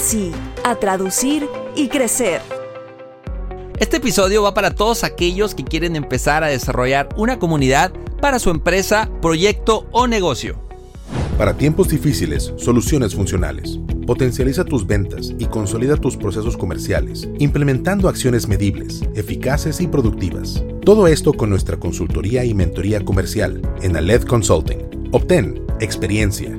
sí, a traducir y crecer. Este episodio va para todos aquellos que quieren empezar a desarrollar una comunidad para su empresa, proyecto o negocio. Para tiempos difíciles, soluciones funcionales. Potencializa tus ventas y consolida tus procesos comerciales, implementando acciones medibles, eficaces y productivas. Todo esto con nuestra consultoría y mentoría comercial en Aled Consulting. Obtén experiencia,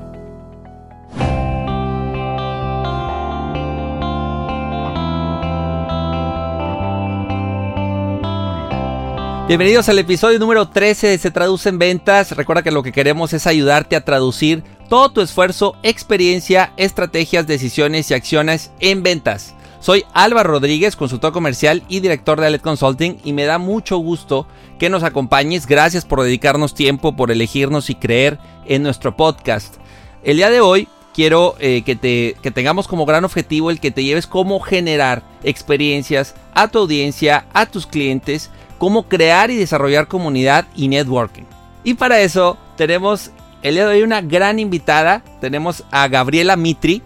Bienvenidos al episodio número 13 de Se Traduce en Ventas. Recuerda que lo que queremos es ayudarte a traducir todo tu esfuerzo, experiencia, estrategias, decisiones y acciones en ventas. Soy Álvaro Rodríguez, consultor comercial y director de Alet Consulting y me da mucho gusto que nos acompañes. Gracias por dedicarnos tiempo, por elegirnos y creer en nuestro podcast. El día de hoy quiero eh, que, te, que tengamos como gran objetivo el que te lleves cómo generar experiencias a tu audiencia, a tus clientes cómo crear y desarrollar comunidad y networking. Y para eso tenemos el día de hoy una gran invitada. Tenemos a Gabriela Mitri.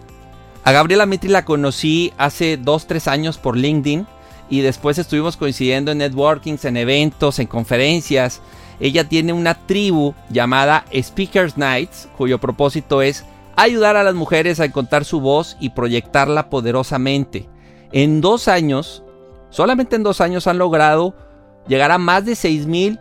A Gabriela Mitri la conocí hace 2-3 años por LinkedIn y después estuvimos coincidiendo en networkings, en eventos, en conferencias. Ella tiene una tribu llamada Speakers Nights, cuyo propósito es ayudar a las mujeres a encontrar su voz y proyectarla poderosamente. En dos años, solamente en dos años han logrado llegar a más de 6.000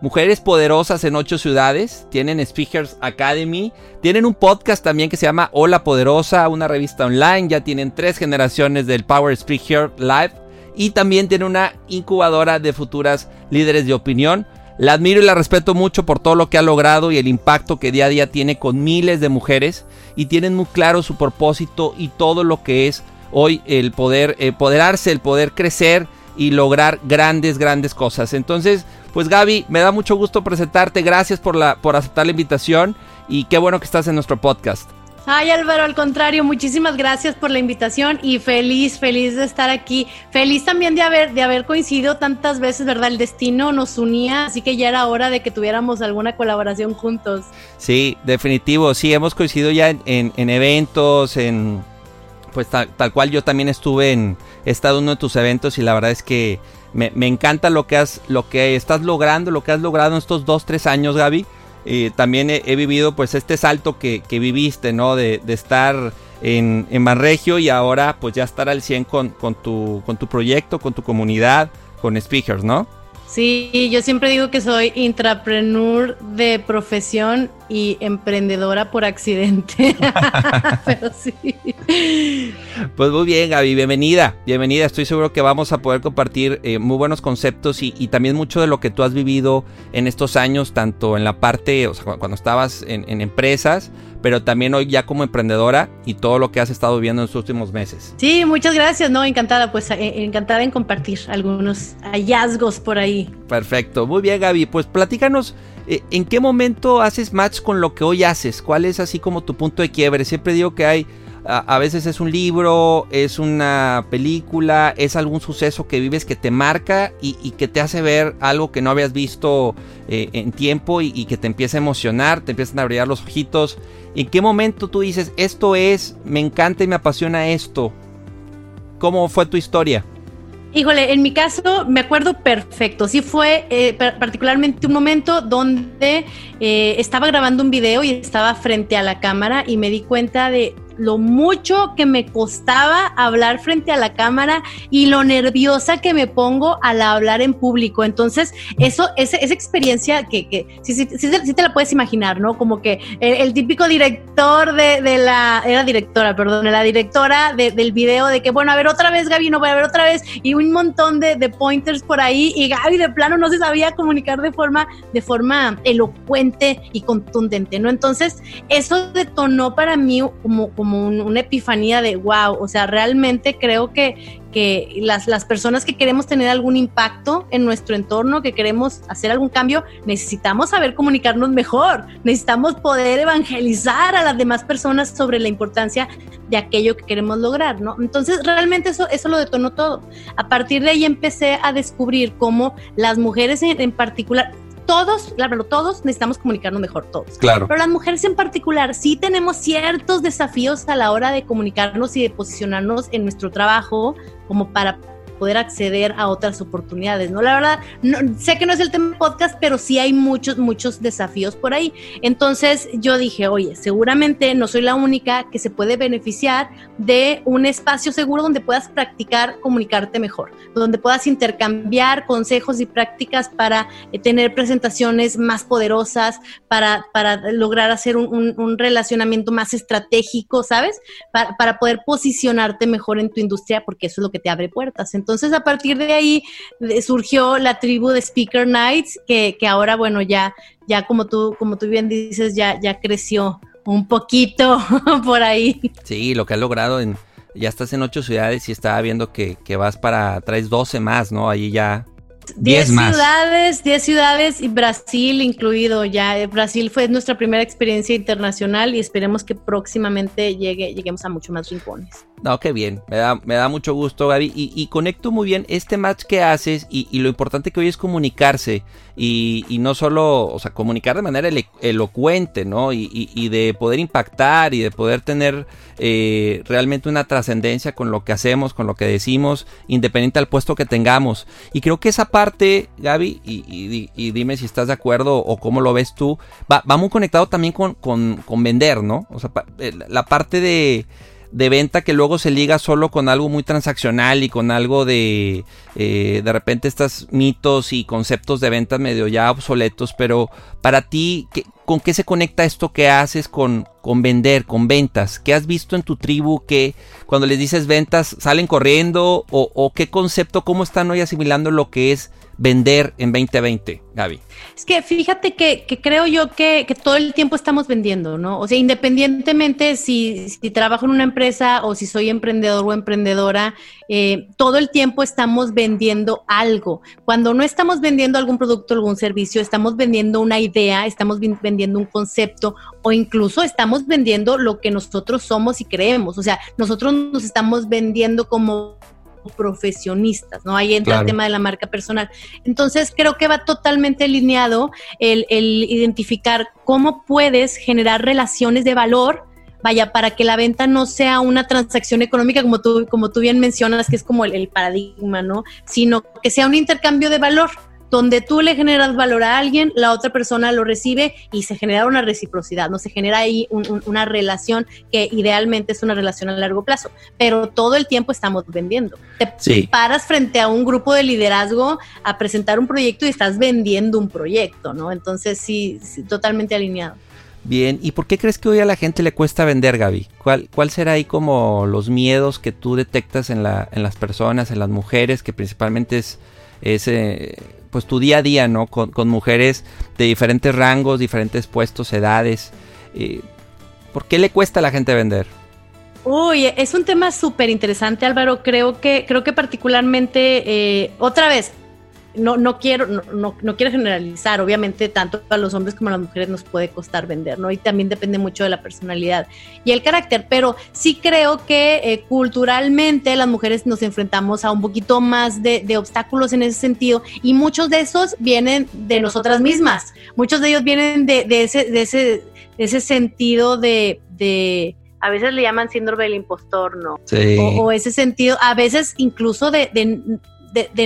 mujeres poderosas en ocho ciudades. Tienen Speakers Academy. Tienen un podcast también que se llama Hola Poderosa, una revista online. Ya tienen tres generaciones del Power Speaker Live. Y también tiene una incubadora de futuras líderes de opinión. La admiro y la respeto mucho por todo lo que ha logrado y el impacto que día a día tiene con miles de mujeres. Y tienen muy claro su propósito y todo lo que es hoy el poder empoderarse, el poder crecer y lograr grandes, grandes cosas. Entonces, pues Gaby, me da mucho gusto presentarte. Gracias por, la, por aceptar la invitación y qué bueno que estás en nuestro podcast. Ay Álvaro, al contrario, muchísimas gracias por la invitación y feliz, feliz de estar aquí. Feliz también de haber, de haber coincidido tantas veces, ¿verdad? El destino nos unía, así que ya era hora de que tuviéramos alguna colaboración juntos. Sí, definitivo, sí, hemos coincidido ya en, en eventos, en pues tal, cual yo también estuve en, he estado en uno de tus eventos y la verdad es que me, encanta lo que has, lo que estás logrando, lo que has logrado en estos dos, tres años, Gaby. Y también he, vivido pues este salto que, viviste, ¿no? De, estar en, en Manregio y ahora pues ya estar al 100 con, con, tu, con tu proyecto, con tu comunidad, con speakers, ¿no? Sí, yo siempre digo que soy intrapreneur de profesión y emprendedora por accidente. Pero sí. Pues muy bien, Gaby, bienvenida. Bienvenida. Estoy seguro que vamos a poder compartir eh, muy buenos conceptos y, también mucho de lo que tú has vivido en estos años, tanto en la parte, o sea, cuando estabas en empresas, pero también hoy ya como emprendedora y todo lo que has estado viendo en estos últimos meses. Sí, muchas gracias, no, encantada, pues eh, encantada en compartir algunos hallazgos por ahí. Perfecto, muy bien Gaby, pues platícanos. Eh, ¿En qué momento haces match con lo que hoy haces? ¿Cuál es así como tu punto de quiebre? Siempre digo que hay a, veces es un libro, es una película, es algún suceso que vives que te marca y, que te hace ver algo que no habías visto eh, en tiempo y, que te empieza a emocionar, te empiezan a brillar los ojitos. ¿En qué momento tú dices, esto es, me encanta y me apasiona esto? ¿Cómo fue tu historia? Híjole, en mi caso me acuerdo perfecto. Sí fue eh, particularmente un momento donde eh, estaba grabando un video y estaba frente a la cámara y me di cuenta de lo mucho que me costaba hablar frente a la cámara y lo nerviosa que me pongo al hablar en público. Entonces, eso, esa, experiencia que, que sí, sí, te la puedes imaginar, ¿no? Como que el, típico director de, de, la, era directora, perdón, la directora del video de que, bueno, a ver otra vez, Gaby, no voy a ver otra vez, y un montón de, de pointers por ahí, y Gaby de plano no se sabía comunicar de forma, de forma elocuente y contundente, ¿no? Entonces, eso detonó para mí como una epifanía de wow, o sea, realmente creo que, que las, las personas que queremos tener algún impacto en nuestro entorno, que queremos hacer algún cambio, necesitamos saber comunicarnos mejor, necesitamos poder evangelizar a las demás personas sobre la importancia de aquello que queremos lograr, ¿no? Entonces, realmente eso, eso lo detonó todo. A partir de ahí empecé a descubrir cómo las mujeres en, en particular, todos, claro, todos necesitamos comunicarnos mejor, todos. Claro. Pero las mujeres en particular sí tenemos ciertos desafíos a la hora de comunicarnos y de posicionarnos en nuestro trabajo como para poder acceder a otras oportunidades, ¿no? La verdad, sé que no es el tema podcast, pero sí hay muchos, muchos desafíos por ahí. Entonces yo dije, oye, seguramente no soy la única que se puede beneficiar de un espacio seguro donde puedas practicar comunicarte mejor, donde puedas intercambiar consejos y prácticas para eh, tener presentaciones más poderosas, para, para lograr hacer un, un, relacionamiento más estratégico, ¿sabes? Para, para poder posicionarte mejor en tu industria, porque eso es lo que te abre puertas. Entonces, a partir de ahí surgió la tribu de Speaker Nights, que, que ahora, bueno, ya, ya como tú, como tú bien dices, ya, ya creció un poquito por ahí. Sí, lo que ha logrado en, ya estás en ocho ciudades y estaba viendo que, que vas para, traes 12 más, ¿no? Ahí ya 10 ciudades, 10 ciudades y Brasil incluido ya. Eh, Brasil fue nuestra primera experiencia internacional y esperemos que próximamente llegue, lleguemos a mucho más rincones. No, qué bien, me da, me da mucho gusto Gaby y, conecto muy bien este match que haces y, lo importante que hoy es comunicarse y, no solo, o sea, comunicar de manera elocuente, ¿no? Y, de poder impactar y de poder tener eh, realmente una trascendencia con lo que hacemos, con lo que decimos, independiente al puesto que tengamos. Y creo que esa parte, Gaby, y, dime si estás de acuerdo o cómo lo ves tú, va, muy conectado también con, con, con vender, ¿no? O sea, eh, la parte de de venta que luego se liga solo con algo muy transaccional y con algo de eh, de repente estos mitos y conceptos de ventas medio ya obsoletos, pero para ti, ¿con qué se conecta esto que haces con, con vender, con ventas? ¿Qué has visto en tu tribu que cuando les dices ventas salen corriendo o, o qué concepto, cómo están hoy asimilando lo que es vender en 2020, Gaby? Es que fíjate que, creo yo que, todo el tiempo estamos vendiendo, ¿no? O sea, independientemente si, trabajo en una empresa o si soy emprendedor o emprendedora, eh, todo el tiempo estamos vendiendo algo. Cuando no estamos vendiendo algún producto algún servicio, estamos vendiendo una idea, estamos vendiendo un concepto o incluso estamos vendiendo lo que nosotros somos y creemos. O sea, nosotros nos estamos vendiendo como profesionistas, ¿no? Ahí entra el tema de la marca personal. Entonces, creo que va totalmente alineado el, identificar cómo puedes generar relaciones de valor vaya, para que la venta no sea una transacción económica como tú, como tú bien mencionas, que es como el, paradigma, ¿no? Sino que sea un intercambio de valor donde tú le generas valor a alguien, la otra persona lo recibe y se genera una reciprocidad, ¿no? Se genera ahí una relación que idealmente es una relación a largo plazo, pero todo el tiempo estamos vendiendo. Te paras frente a un grupo de liderazgo a presentar un proyecto y estás vendiendo un proyecto, ¿no? Entonces sí, totalmente alineado. Bien, ¿y por qué crees que hoy a la gente le cuesta vender, Gaby? ¿Cuál, cuál será ahí como los miedos que tú detectas en, la, en las personas, en las mujeres, que principalmente es, es eh, pues tu día a día, ¿no? Con, mujeres de diferentes rangos, diferentes puestos, edades. Eh, ¿Por qué le cuesta a la gente vender? Uy, es un tema súper interesante, Álvaro. Creo que, creo que particularmente, eh, otra vez, no, no quiero, no, no, quiero generalizar, obviamente tanto a los hombres como a las mujeres nos puede costar vender, ¿no? Y también depende mucho de la personalidad y el carácter, pero sí creo que eh, culturalmente las mujeres nos enfrentamos a un poquito más de, de, obstáculos en ese sentido y muchos de esos vienen de nosotras mismas, muchos de ellos vienen de, de ese, de ese, ese sentido de, de a veces le llaman síndrome del impostor, ¿no? Sí. O, ese sentido, a veces incluso de, de,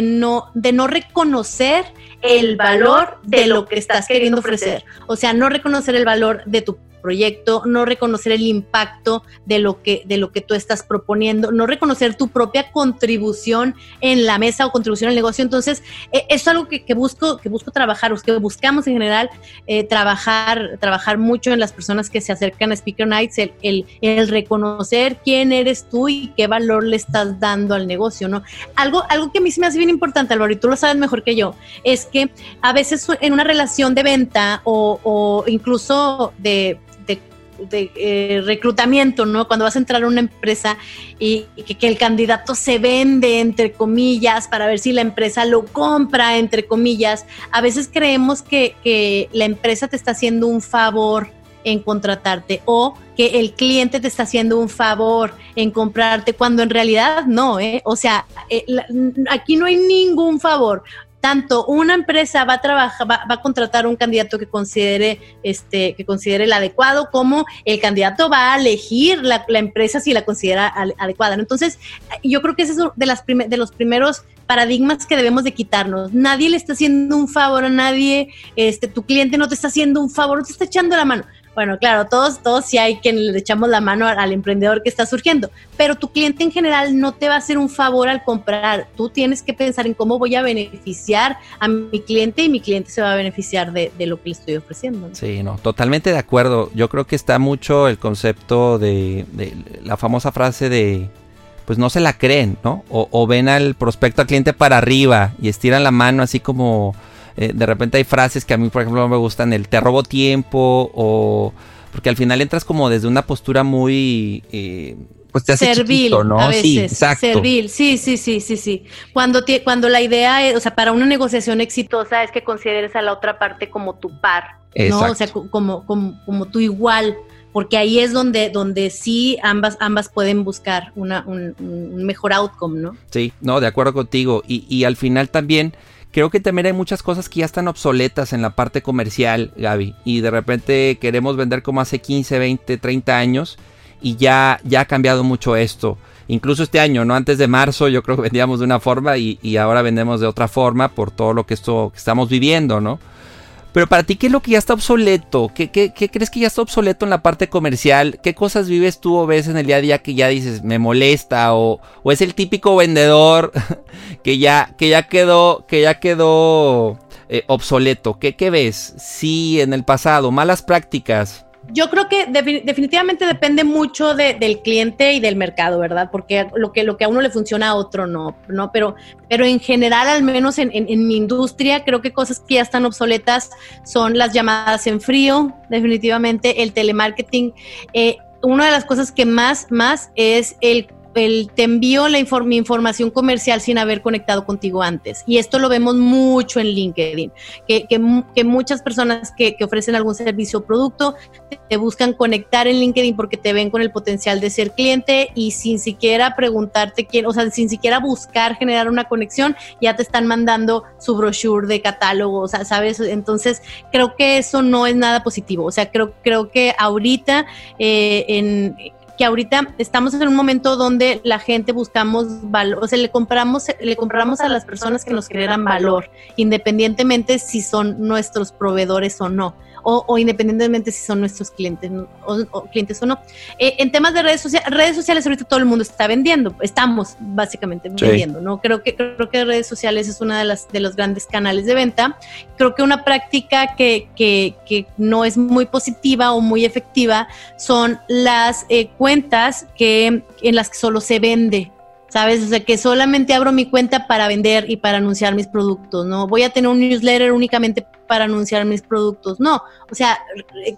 no, de no reconocer el valor de lo que estás queriendo ofrecer. O sea, no reconocer el valor de tu proyecto, no reconocer el impacto de lo que, de lo que tú estás proponiendo, no reconocer tu propia contribución en la mesa o contribución al negocio. Entonces, e, es algo que, busco, que busco trabajar, que buscamos en general eh, trabajar, trabajar mucho en las personas que se acercan a Speaker Nights, el, el, reconocer quién eres tú y qué valor le estás dando al negocio, ¿no? Algo, algo que a mí se me hace bien importante, Álvaro, y tú lo sabes mejor que yo, es que a veces en una relación de venta o incluso de de eh, reclutamiento, ¿no? Cuando vas a entrar a una empresa y, que, el candidato se vende, entre comillas, para ver si la empresa lo compra, entre comillas, a veces creemos que, la empresa te está haciendo un favor en contratarte o que el cliente te está haciendo un favor en comprarte cuando en realidad no, ¿eh? O sea, eh, aquí no hay ningún favor tanto una empresa va a trabajar, va, a contratar un candidato que considere, este, que considere el adecuado, como el candidato va a elegir la, empresa si la considera adecuada. Entonces, yo creo que ese es de, las de los primeros paradigmas que debemos de quitarnos. Nadie le está haciendo un favor a nadie, este, tu cliente no te está haciendo un favor, no te está echando la mano. Bueno, claro, todos, todos sí hay quien le echamos la mano al, emprendedor que está surgiendo, pero tu cliente en general no te va a hacer un favor al comprar. Tú tienes que pensar en cómo voy a beneficiar a mi cliente y mi cliente se va a beneficiar de, lo que le estoy ofreciendo. Sí, no, totalmente de acuerdo. Yo creo que está mucho el concepto de, la famosa frase de pues no se la creen, ¿no? O, o, ven al prospecto al cliente para arriba y estiran la mano así como eh, de repente hay frases que a mí, por ejemplo, no me gustan, el te robo tiempo o... Porque al final entras como desde una postura muy... Eh, pues te hace servil, ¿no? A veces, sí, exacto. Servil, sí, sí, sí, sí, sí. Cuando, cuando la idea es, o sea, para una negociación exitosa es que consideres a la otra parte como tu par, ¿no? O sea, como, como, como tu igual porque ahí es donde, donde sí ambas, ambas pueden buscar una, un, un, mejor outcome, ¿no? Sí, no, de acuerdo contigo. Y, y al final también creo que también hay muchas cosas que ya están obsoletas en la parte comercial, Gaby. Y de repente queremos vender como hace 15, 20, 30 años. Y ya, ya ha cambiado mucho esto. Incluso este año, ¿no? Antes de marzo yo creo que vendíamos de una forma y, y ahora vendemos de otra forma por todo lo que esto que estamos viviendo, ¿no? Pero para ti, ¿qué es lo que ya está obsoleto? ¿Qué, crees que ya está obsoleto en la parte comercial? ¿Qué cosas vives tú o ves en el día a día que ya dices, me molesta? ¿O, o es el típico vendedor que ya, que ya quedó, que ya quedó eh, obsoleto? ¿Qué, ¿Qué ves? Sí, en el pasado, malas prácticas yo creo que definitivamente depende mucho del cliente y del mercado, ¿verdad? Porque lo que, lo que a uno le funciona a otro no, ¿no? Pero, pero en general, al menos en, mi industria, creo que cosas que ya están obsoletas son las llamadas en frío, definitivamente, el telemarketing. Eh, una de las cosas que más, más es el el, te envío la información comercial sin haber conectado contigo antes. Y esto lo vemos mucho en LinkedIn, que, que, muchas personas que, que, ofrecen algún servicio o producto te buscan conectar en LinkedIn porque te ven con el potencial de ser cliente y sin siquiera preguntarte quién, o sea, sin siquiera buscar generar una conexión, ya te están mandando su brochure de catálogo, o sea, ¿sabes? Entonces, creo que eso no es nada positivo. O sea, creo, creo que ahorita eh, en que ahorita estamos en un momento donde la gente buscamos valor, o sea, le compramos, le compramos a las personas que nos generan valor, independientemente si son nuestros proveedores o no o, independientemente si son nuestros clientes o, clientes o no. Eh, en temas de redes sociales, redes sociales ahorita todo el mundo está vendiendo, estamos básicamente vendiendo, ¿no? Creo que, creo que redes sociales es una de las de los grandes canales de venta. Creo que una práctica que, que, que no es muy positiva o muy efectiva son las eh, cuentas que, en las que solo se vende ¿sabes? O sea, que solamente abro mi cuenta para vender y para anunciar mis productos, ¿no? Voy a tener un newsletter únicamente para anunciar mis productos, no. O sea,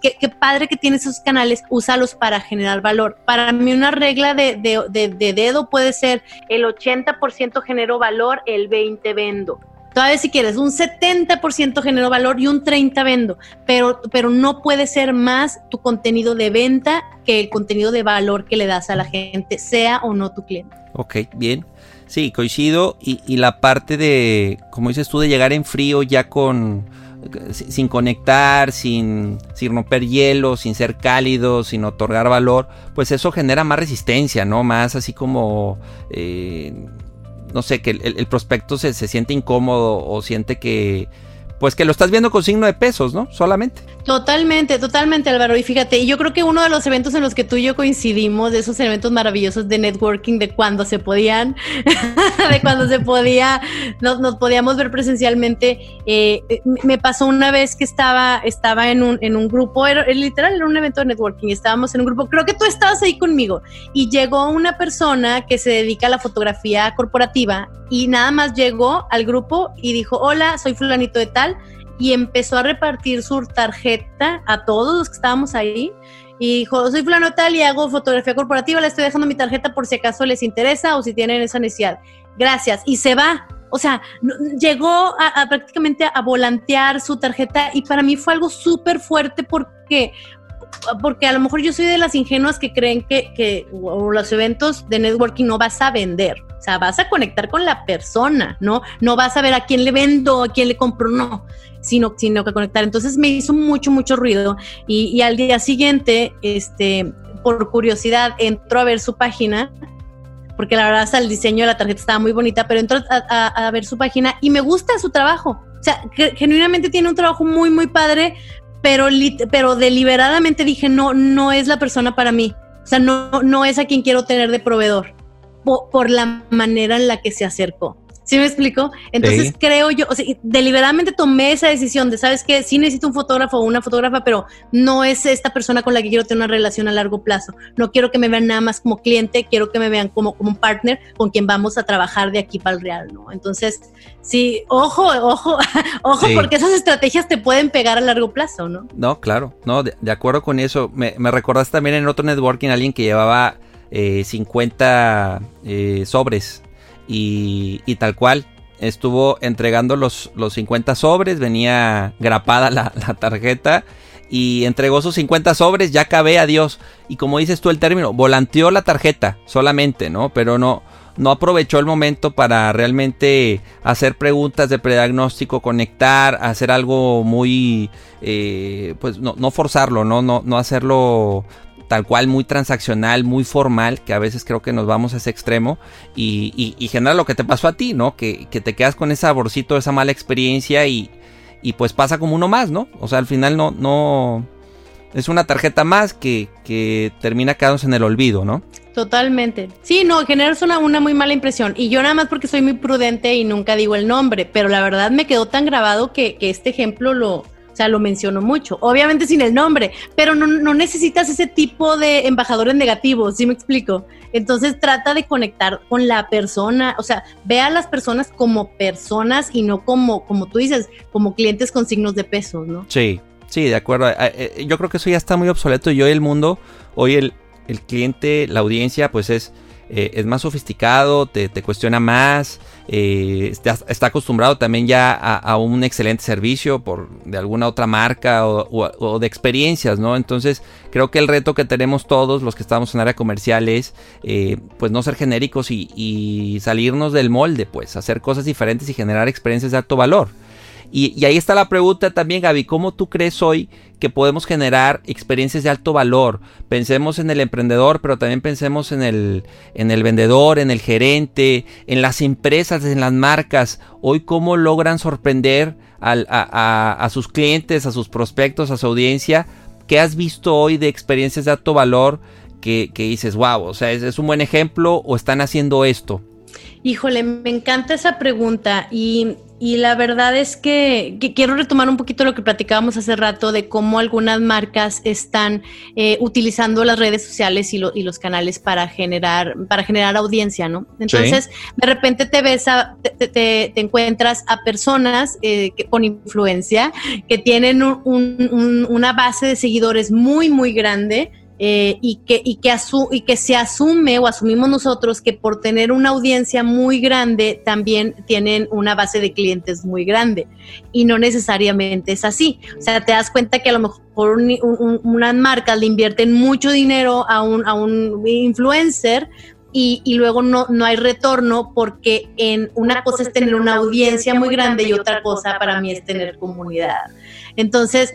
qué, padre que tienes esos canales, úsalos para generar valor. Para mí una regla de, de dedo puede ser el 80% genero valor, el 20% vendo. Todavía si quieres, un 70% genero valor y un 30% vendo, pero, pero no puede ser más tu contenido de venta que el contenido de valor que le das a la gente, sea o no tu cliente. Ok, bien. Sí, coincido. Y, y la parte de, como dices tú, de llegar en frío ya con sin conectar, sin, sin romper hielo, sin ser cálido, sin otorgar valor, pues eso genera más resistencia, ¿no? Más así como... Eh, no sé, que el, prospecto se, se siente incómodo o siente que pues que lo estás viendo con signo de pesos, ¿no? Solamente. Totalmente, totalmente, Álvaro. Y fíjate, yo creo que uno de los eventos en los que tú y yo coincidimos, de esos eventos maravillosos de networking, de cuando se podían, de cuando se podía, nos, podíamos ver presencialmente, eh, me pasó una vez que estaba, estaba en un, en un grupo, era, literal, era un evento de networking, estábamos en un grupo, creo que tú estabas ahí conmigo, y llegó una persona que se dedica a la fotografía corporativa y nada más llegó al grupo y dijo, hola, soy fulanito de tal, y empezó a repartir su tarjeta a todos los que estábamos ahí. Y dijo, soy fulano tal y hago fotografía corporativa, le estoy dejando mi tarjeta por si acaso les interesa o si tienen esa necesidad. Gracias. Y se va. O sea, llegó a, prácticamente a volantear su tarjeta y para mí fue algo súper fuerte porque porque a lo mejor yo soy de las ingenuas que creen que, que los eventos de networking no vas a vender. O sea, vas a conectar con la persona, ¿no? No vas a ver a quién le vendo, a quién le compro, no, sino, sino que conectar. Entonces me hizo mucho, mucho ruido. Y, al día siguiente, este, por curiosidad, entró a ver su página porque la verdad hasta el diseño de la tarjeta estaba muy bonita, pero entró a, a, ver su página y me gusta su trabajo. O sea, genuinamente tiene un trabajo muy, muy padre, pero, pero deliberadamente dije, no, no es la persona para mí. O sea, no, no es a quien quiero tener de proveedor por la manera en la que se acercó. ¿Sí me explico? Entonces creo yo, o sea, deliberadamente tomé esa decisión de, ¿sabes qué? Sí necesito un fotógrafo o una fotógrafa, pero no es esta persona con la que quiero tener una relación a largo plazo. No quiero que me vean nada más como cliente, quiero que me vean como, como un partner con quien vamos a trabajar de aquí para el real, ¿no? Entonces, sí, ojo, ojo, ojo, porque esas estrategias te pueden pegar a largo plazo, ¿no? No, claro, no, de, acuerdo con eso. Me, me recordaste también en otro networking alguien que llevaba eh, 50 eh, sobres y, tal cual. Estuvo entregando los, los 50 sobres, venía grapada la, tarjeta y entregó sus 50 sobres, ya acabé, adiós. Y como dices tú el término, volanteó la tarjeta solamente, ¿no? Pero no, no aprovechó el momento para realmente hacer preguntas de prediagnóstico, conectar, hacer algo muy, eh, pues no, no forzarlo, ¿no? No, no hacerlo tal cual muy transaccional, muy formal, que a veces creo que nos vamos a ese extremo y, y, genera lo que te pasó a ti, ¿no? Que, te quedas con ese saborcito, esa mala experiencia y, y, pues pasa como uno más, ¿no? O sea, al final no, no, es una tarjeta más que, que termina quedándose en el olvido, ¿no? Totalmente. Sí, no, generas una, una muy mala impresión. Y yo nada más porque soy muy prudente y nunca digo el nombre, pero la verdad me quedó tan grabado que, que este ejemplo lo, o sea, lo menciono mucho, obviamente sin el nombre, pero no, no necesitas ese tipo de embajadores negativos, ¿sí me explico? Entonces trata de conectar con la persona, o sea, ve a las personas como personas y no como, como tú dices, como clientes con signos de peso, ¿no? Sí, sí, de acuerdo. Eh, eh, yo creo que eso ya está muy obsoleto y hoy el mundo, hoy el, el cliente, la audiencia, pues es eh, es más sofisticado, te, cuestiona más, eh, está, acostumbrado también ya a, un excelente servicio por de alguna otra marca o, de experiencias, ¿no? Entonces creo que el reto que tenemos todos los que estamos en área comercial es eh, pues no ser genéricos y, y salirnos del molde, pues hacer cosas diferentes y generar experiencias de alto valor. Y, ahí está la pregunta también, Gaby, ¿cómo tú crees hoy que podemos generar experiencias de alto valor? Pensemos en el emprendedor, pero también pensemos en el, en el vendedor, en el gerente, en las empresas, en las marcas. Hoy, ¿cómo logran sorprender a, sus clientes, a sus prospectos, a su audiencia? ¿Qué has visto hoy de experiencias de alto valor que, dices, wow, o sea, es un buen ejemplo o están haciendo esto? Híjole, me encanta esa pregunta y, la verdad es que, quiero retomar un poquito lo que platicábamos hace rato de cómo algunas marcas están eh, utilizando las redes sociales y, los canales para generar, para generar audiencia, ¿no? Entonces, de repente te ves, a, te, encuentras a personas eh, con influencia que tienen una base de seguidores muy, muy grande eh, y, que, y, que y que se asume o asumimos nosotros que por tener una audiencia muy grande también tienen una base de clientes muy grande y no necesariamente es así. O sea, te das cuenta que a lo mejor unas marcas le invierten mucho dinero a un, a un influencer y, y, luego no, no hay retorno porque en una cosa es tener una audiencia muy grande y otra cosa para mí es tener comunidad. Entonces,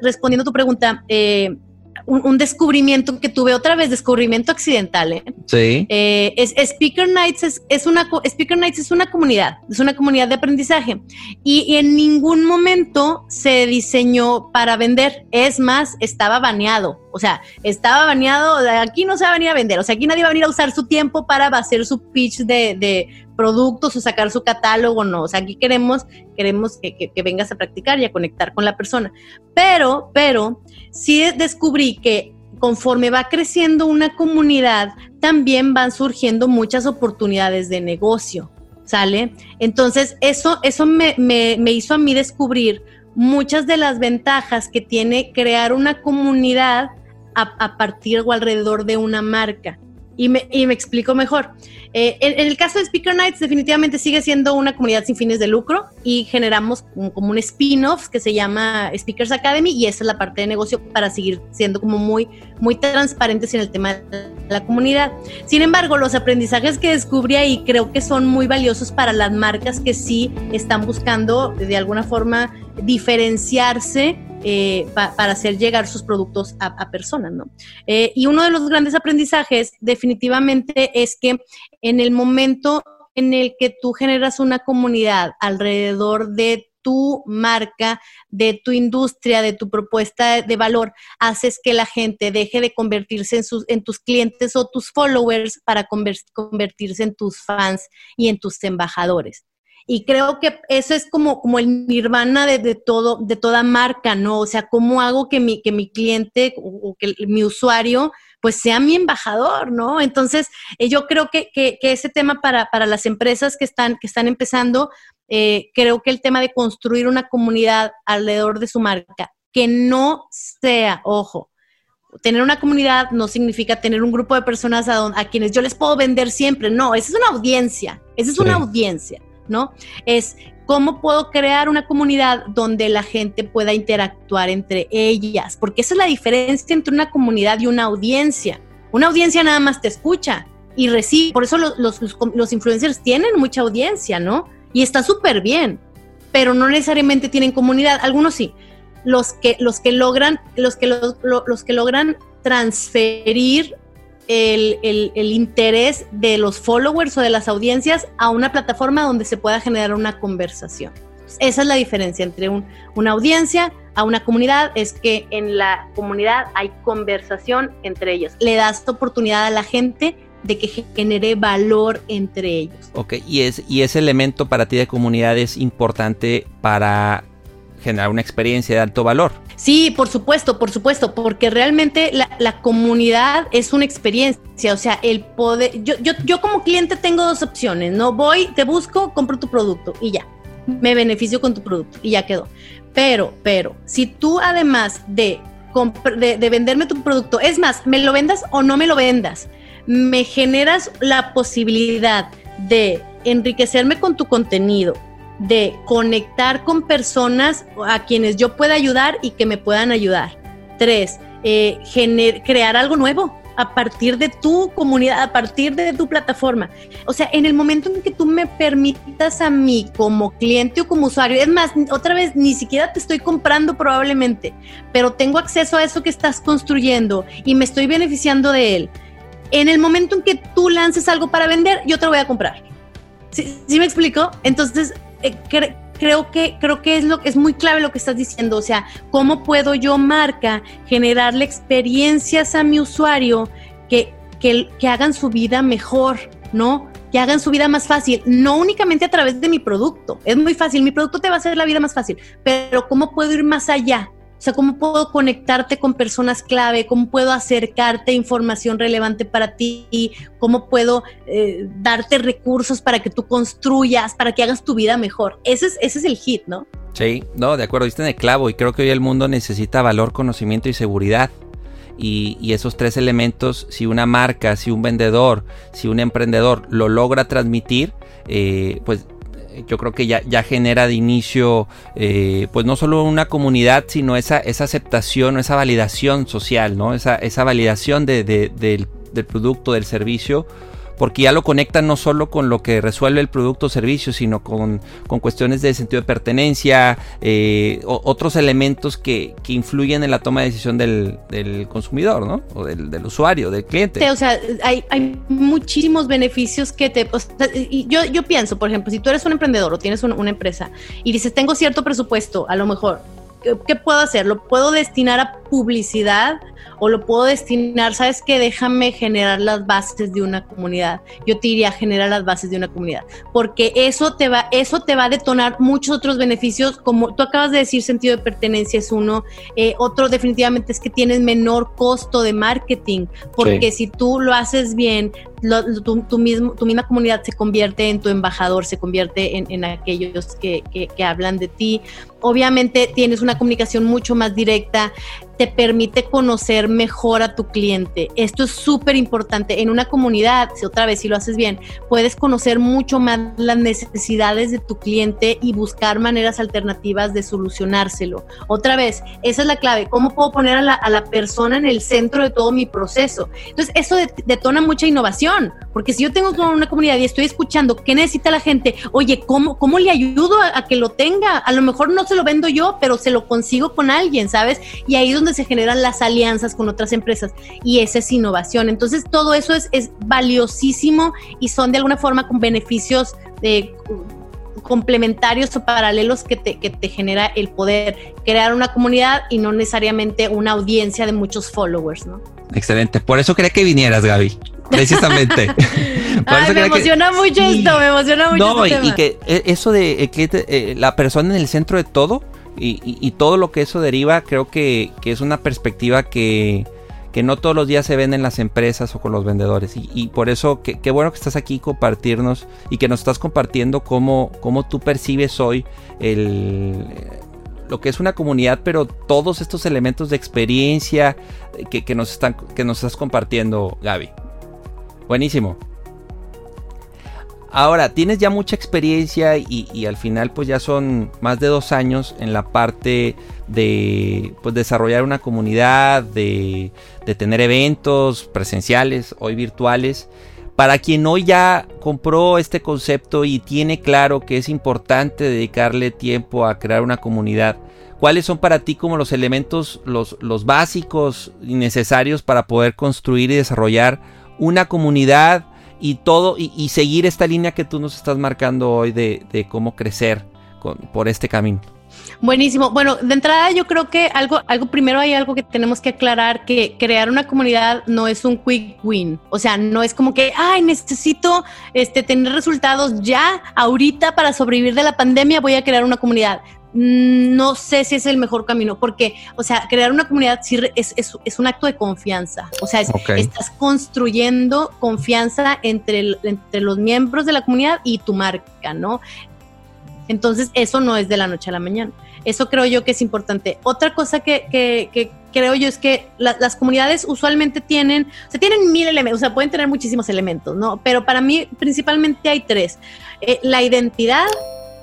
respondiendo a tu pregunta, eh, un, descubrimiento que tuve otra vez, descubrimiento accidental. ¿eh? Sí. Eh, es, Speaker Nights es, es, una Speaker Nights es una comunidad, es una comunidad de aprendizaje y, en ningún momento se diseñó para vender. Es más, estaba baneado. O sea, estaba baneado. Aquí no se va a venir a vender. O sea, aquí nadie va a venir a usar su tiempo para hacer su pitch de, de productos o sacar su catálogo. No. O sea, aquí queremos, queremos que, que, vengas a practicar y a conectar con la persona. Pero, pero sí descubrí que conforme va creciendo una comunidad, también van surgiendo muchas oportunidades de negocio, ¿sale? Entonces, eso, eso me, hizo a mí descubrir muchas de las ventajas que tiene crear una comunidad a, a partir o alrededor de una marca. Y me, y me explico mejor. Eh, en, el caso de Speaker Nights, definitivamente sigue siendo una comunidad sin fines de lucro y generamos como un spin-off que se llama Speakers Academy y esa es la parte de negocio para seguir siendo como muy, muy transparentes en el tema de la comunidad. Sin embargo, los aprendizajes que descubrí ahí creo que son muy valiosos para las marcas que sí están buscando de alguna forma diferenciarse eh, para hacer llegar sus productos a, personas, ¿no? Eh, y uno de los grandes aprendizajes definitivamente es que en el momento en el que tú generas una comunidad alrededor de tu marca, de tu industria, de tu propuesta de valor, haces que la gente deje de convertirse en, sus, en tus clientes o tus followers para convertirse en tus fans y en tus embajadores. Y creo que eso es como, como el nirvana de, todo, de toda marca, ¿no? O sea, ¿cómo hago que mi, que mi cliente o, que mi usuario pues sea mi embajador, ¿no? Entonces, eh, yo creo que, que, ese tema para, para, las empresas que están, que están empezando, eh, creo que el tema de construir una comunidad alrededor de su marca, que no sea, ojo, tener una comunidad no significa tener un grupo de personas a, a quienes yo les puedo vender siempre, no, esa es una audiencia, esa es una audiencia. ¿No? Es cómo puedo crear una comunidad donde la gente pueda interactuar entre ellas, porque esa es la diferencia entre una comunidad y una audiencia. Una audiencia nada más te escucha y recibe, por eso los, los, influencers tienen mucha audiencia, ¿no? Y está súper bien, pero no necesariamente tienen comunidad, algunos sí. Los que, los que logran, los que, los que logran transferir el, interés de los followers o de las audiencias a una plataforma donde se pueda generar una conversación. Esa es la diferencia entre una audiencia a una comunidad, es que en la comunidad hay conversación entre ellos. Le das oportunidad a la gente de que genere valor entre ellos. Ok, y, es, y ese elemento para ti de comunidad es importante para generar una experiencia de alto valor. Sí, por supuesto, por supuesto, porque realmente la, comunidad es una experiencia, o sea, el poder, yo, yo, yo como cliente tengo dos opciones, ¿no? Voy, te busco, compro tu producto y ya, me beneficio con tu producto y ya quedó. Pero, pero, si tú además de, de, de venderme tu producto, es más, me lo vendas o no me lo vendas, me generas la posibilidad de enriquecerme con tu contenido, de conectar con personas a quienes yo pueda ayudar y que me puedan ayudar. Tres, eh, crear algo nuevo a partir de tu comunidad, a partir de tu plataforma. O sea, en el momento en que tú me permitas a mí como cliente o como usuario, es más, otra vez, ni siquiera te estoy comprando probablemente, pero tengo acceso a eso que estás construyendo y me estoy beneficiando de él. En el momento en que tú lances algo para vender, yo te lo voy a comprar. ¿Sí, ¿Sí me explico? Entonces, eh, creo que creo que es lo es muy clave lo que estás diciendo, o sea, cómo puedo yo marca generarle experiencias a mi usuario que, que, que hagan su vida mejor, ¿no? Que hagan su vida más fácil, no únicamente a través de mi producto. Es muy fácil, mi producto te va a hacer la vida más fácil, pero cómo puedo ir más allá, o sea, cómo puedo conectarte con personas clave, cómo puedo acercarte información relevante para ti, cómo puedo eh, darte recursos para que tú construyas, para que hagas tu vida mejor. Ese es, ese es el hit, ¿no? Sí, no, de acuerdo, viste en el clavo y creo que hoy el mundo necesita valor, conocimiento y seguridad. Y, esos tres elementos, si una marca, si un vendedor, si un emprendedor lo logra transmitir, eh, pues yo creo que ya, ya genera de inicio, eh, pues no solo una comunidad, sino esa, esa aceptación o esa validación social, ¿no? Esa, esa validación de, del, producto, del servicio, porque ya lo conectan no solo con lo que resuelve el producto o servicio, sino con, cuestiones de sentido de pertenencia, eh, otros elementos que, influyen en la toma de decisión del, consumidor, ¿no? O del, usuario, del cliente. O sea, hay, muchísimos beneficios que te... yo, yo pienso, por ejemplo, si tú eres un emprendedor o tienes una empresa y dices, tengo cierto presupuesto, a lo mejor, ¿qué, puedo hacer? ¿Lo puedo destinar a publicidad? o lo puedo destinar, sabes que déjame generar las bases de una comunidad. Yo te diría generar las bases de una comunidad, porque eso te va, eso te va a detonar muchos otros beneficios, como tú acabas de decir, sentido de pertenencia es uno, eh, otro definitivamente es que tienes menor costo de marketing, porque si tú lo haces bien, tu, mismo, tu misma comunidad se convierte en tu embajador, se convierte en, aquellos que, que, hablan de ti. Obviamente tienes una comunicación mucho más directa, te permite conocer mejor a tu cliente. Esto es súper importante. En una comunidad, si otra vez si lo haces bien, puedes conocer mucho más las necesidades de tu cliente y buscar maneras alternativas de solucionárselo. Otra vez, esa es la clave. ¿Cómo puedo poner a la, a la persona en el centro de todo mi proceso? Entonces, eso detona mucha innovación, porque si yo tengo una comunidad y estoy escuchando qué necesita la gente, oye, ¿cómo, cómo le ayudo a, a que lo tenga? A lo mejor no se lo vendo yo, pero se lo consigo con alguien, ¿sabes? Y ahí es donde se generan las alianzas con otras empresas y esa es innovación. Entonces todo eso es, es valiosísimo y son de alguna forma con beneficios de complementarios o paralelos que te, que te genera el poder crear una comunidad y no necesariamente una audiencia de muchos followers, ¿no? Excelente. Por eso quería que vinieras, Gaby. Precisamente. me emociona mucho esto, me emociona mucho. No, este y, que e, eso de eh, la persona en el centro de todo, y, todo lo que eso deriva, creo que, es una perspectiva que, no todos los días se ven en las empresas o con los vendedores. Y, por eso, qué bueno que estás aquí compartirnos y que nos estás compartiendo cómo, cómo tú percibes hoy el, lo que es una comunidad, pero todos estos elementos de experiencia que, nos, están, que nos estás compartiendo, Gaby. Buenísimo. Ahora, tienes ya mucha experiencia y, al final pues ya son más de dos años en la parte de pues, desarrollar una comunidad, de, tener eventos presenciales, hoy virtuales. Para quien hoy ya compró este concepto y tiene claro que es importante dedicarle tiempo a crear una comunidad, ¿cuáles son para ti como los elementos, los, los básicos y necesarios para poder construir y desarrollar una comunidad? Y todo, y, seguir esta línea que tú nos estás marcando hoy de, cómo crecer por este camino. Buenísimo. Bueno, de entrada yo creo que algo, algo primero hay algo que tenemos que aclarar, que crear una comunidad no es un quick win. O sea, no es como que, ay, necesito este, tener resultados ya, ahorita para sobrevivir de la pandemia voy a crear una comunidad. Mm, no sé si es el mejor camino, porque, o sea, crear una comunidad es, es, un acto de confianza. O sea, estás construyendo confianza entre, entre los miembros de la comunidad y tu marca, ¿no? Entonces, eso no es de la noche a la mañana. Eso creo yo que es importante. Otra cosa que, creo yo es que las comunidades usualmente tienen, o sea, tienen mil elementos, o sea, pueden tener muchísimos elementos, ¿no? Pero para mí principalmente hay tres. Eh, la identidad,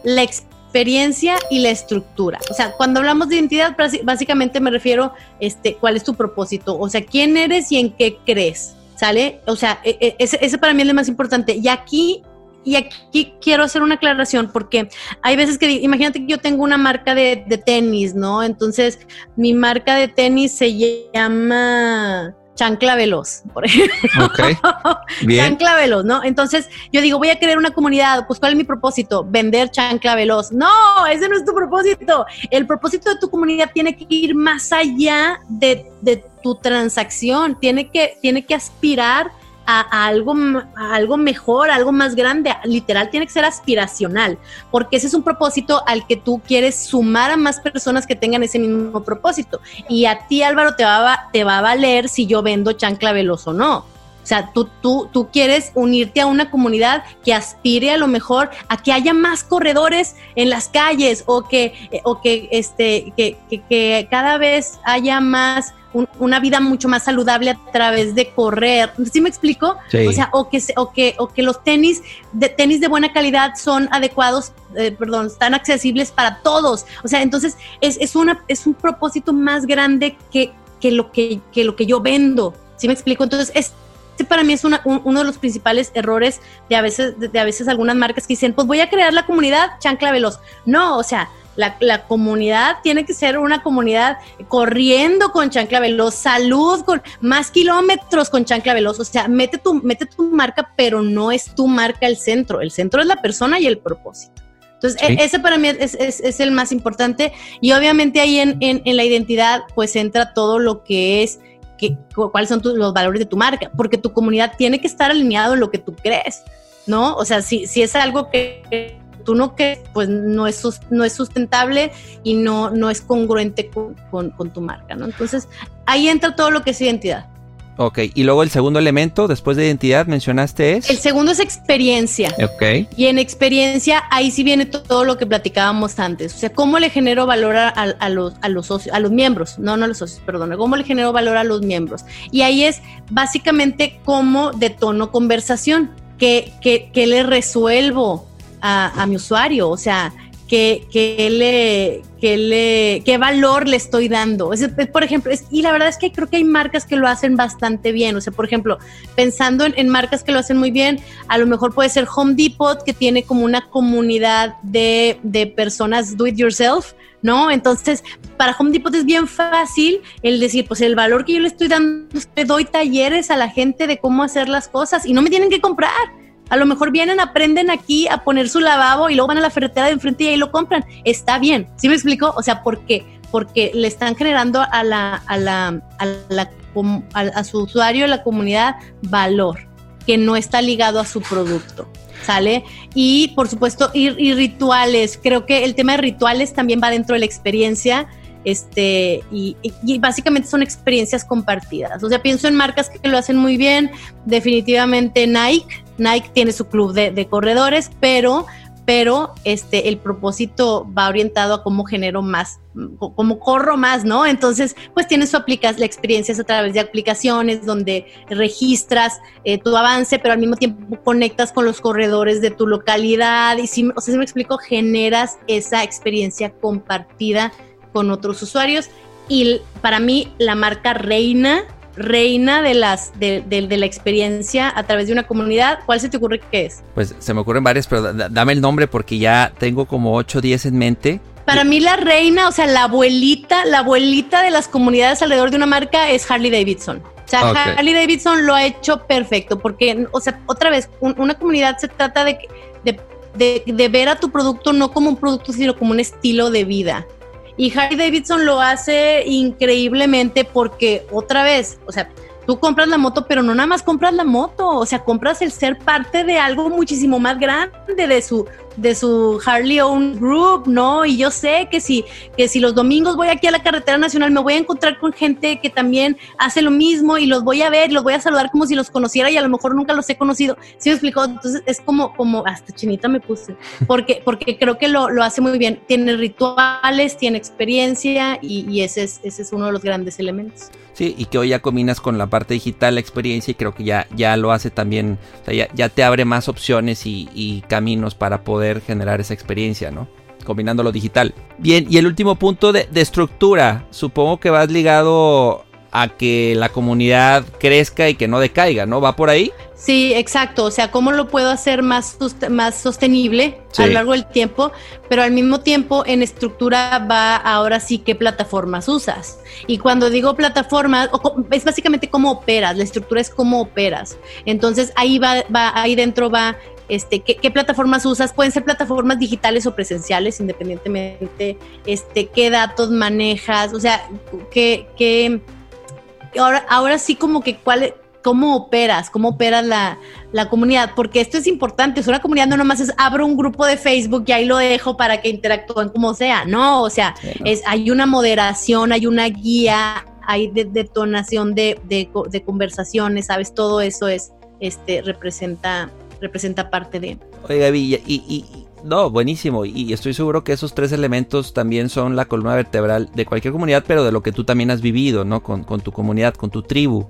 la experiencia experiencia y la estructura. O sea, cuando hablamos de identidad, básicamente me refiero, este, cuál es tu propósito, o sea, quién eres y en qué crees, ¿sale? O sea, e, e, ese, para mí es lo más importante. Y aquí y aquí quiero hacer una aclaración porque hay veces que, imagínate que yo tengo una marca de, de, tenis, ¿no? Entonces, mi marca de tenis se llama chancla veloz, por ejemplo. Chancla veloz, ¿no? Entonces yo digo, voy a crear una comunidad, pues ¿cuál es mi propósito? Vender chancla veloz. No, ese no es tu propósito. El propósito de tu comunidad tiene que ir más allá de, de tu transacción, tiene que, tiene que aspirar a, algo, algo mejor, algo más grande. Literal, tiene que ser aspiracional, porque ese es un propósito al que tú quieres sumar a más personas que tengan ese mismo propósito. Y a ti, Álvaro, te va a, te va a valer si yo vendo chancla veloz o no. O sea, tú, tú, tú quieres unirte a una comunidad que aspire a lo mejor a que haya más corredores en las calles o que, o que, este, que, que cada vez haya más una vida mucho más saludable a través de correr. ¿Sí me explico? O sea, o que, o que, o que los tenis de, tenis de buena calidad son adecuados, eh, perdón, están accesibles para todos. O sea, entonces es, es, una, es un propósito más grande que, que, lo que, que lo que yo vendo. ¿Sí me explico? Entonces es para mí es uno de los principales errores de a veces, de, a veces algunas marcas que dicen, pues voy a crear la comunidad chancla veloz. No, o sea, la, la, comunidad tiene que ser una comunidad corriendo con chancla veloz, salud con más kilómetros con chancla veloz. O sea, mete tu, mete tu marca, pero no es tu marca el centro. El centro es la persona y el propósito. Entonces, e, ese para mí es, es, es, el más importante. Y obviamente ahí en, en, en la identidad, pues entra todo lo que es cuáles son los valores de tu marca, porque tu comunidad tiene que estar alineado en lo que tú crees, ¿no? O sea, si, si es algo que tú no crees, pues no es, no es sustentable y no, no es congruente con, con tu marca, ¿no? Entonces, ahí entra todo lo que es identidad. Ok, y luego el segundo elemento, después de identidad, mencionaste es. El segundo es experiencia. Ok. Y en experiencia, ahí sí viene todo lo que platicábamos antes. O sea, cómo le genero valor a, los, a los socios, a los miembros, no, no a los socios, perdón, cómo le genero valor a los miembros. Y ahí es básicamente cómo detono conversación, qué, qué, le resuelvo a, a mi usuario. O sea, que, le, que le, qué valor le estoy dando. por ejemplo, y la verdad es que creo que hay marcas que lo hacen bastante bien. O sea, por ejemplo, pensando en, marcas que lo hacen muy bien, a lo mejor puede ser Home Depot, que tiene como una comunidad de, de personas do it yourself. ¿no? Entonces, para Home Depot es bien fácil el decir, pues el valor que yo le estoy dando, le doy talleres a la gente de cómo hacer las cosas y no me tienen que comprar. A lo mejor vienen, aprenden aquí a poner su lavabo y luego van a la ferretera de enfrente y ahí lo compran. Está bien. ¿Sí me explico? O sea, ¿por qué? Porque le están generando a la, a la, a la a, su usuario, a la comunidad, valor que no está ligado a su producto. ¿Sale? Y por supuesto, y, y rituales. Creo que el tema de rituales también va dentro de la experiencia este, y, básicamente son experiencias compartidas. O sea, pienso en marcas que lo hacen muy bien, definitivamente Nike, Nike tiene su club de, corredores, pero, pero este, el propósito va orientado a cómo genero más, cómo corro más, ¿no? Entonces, pues tiene su aplicación, la experiencia es a través de aplicaciones donde registras eh, tu avance, pero al mismo tiempo conectas con los corredores de tu localidad y si, o sea, si me explico, generas esa experiencia compartida con otros usuarios. Y para mí la marca reina, reina de, las, de, la experiencia a través de una comunidad, ¿cuál se te ocurre que es? Pues se me ocurren varias, pero dame el nombre porque ya tengo como 8 o 10 en mente. Para mí la reina, o sea, la abuelita, la abuelita de las comunidades alrededor de una marca es Harley Davidson. O sea, Harley Davidson lo ha hecho perfecto porque, o sea, otra vez, una comunidad se trata de, de, de, ver a tu producto no como un producto, sino como un estilo de vida. Y Harry Davidson lo hace increíblemente porque otra vez, o sea, tú compras la moto, pero no nada más compras la moto, o sea, compras el ser parte de algo muchísimo más grande de su de su Harley Own Group, ¿no? Y yo sé que si, que si los domingos voy aquí a la carretera nacional me voy a encontrar con gente que también hace lo mismo y los voy a ver los voy a saludar como si los conociera y a lo mejor nunca los he conocido. ¿Sí me explicó? Entonces es como, como, hasta chinita me puse, porque, porque creo que lo, lo hace muy bien. Tiene rituales, tiene experiencia y, y ese, es, ese es uno de los grandes elementos. Sí, y que hoy ya combinas con la parte digital, la experiencia, y creo que ya, ya lo hace también, o sea, ya, ya te abre más opciones y, y, caminos para poder generar esa experiencia, ¿no? Combinando lo digital. Bien, y el último punto de, de estructura, supongo que vas ligado a que la comunidad crezca y que no decaiga, ¿no? ¿Va por ahí? Sí, exacto. O sea, ¿cómo lo puedo hacer más, más sostenible a lo largo del tiempo? Pero al mismo tiempo, en estructura va ahora sí qué plataformas usas. Y cuando digo plataformas, es básicamente cómo operas. La estructura es cómo operas. Entonces ahí va, va ahí dentro va este, ¿qué, ¿qué, plataformas usas? Pueden ser plataformas digitales o presenciales, independientemente, este, qué datos manejas, o sea, qué, qué, ahora, ahora sí como que cuál, cómo operas, cómo opera la, comunidad, porque esto es importante, es una comunidad no nomás es abro un grupo de Facebook y ahí lo dejo para que interactúen como sea, no, o sea, es, hay una moderación, hay una guía, hay detonación de, de, conversaciones, ¿sabes? Todo eso es, este, representa, representa parte de... Oiga, y, y, no, buenísimo. Y estoy seguro que esos tres elementos también son la columna vertebral de cualquier comunidad, pero de lo que tú también has vivido, ¿no? Con, tu comunidad, con tu tribu.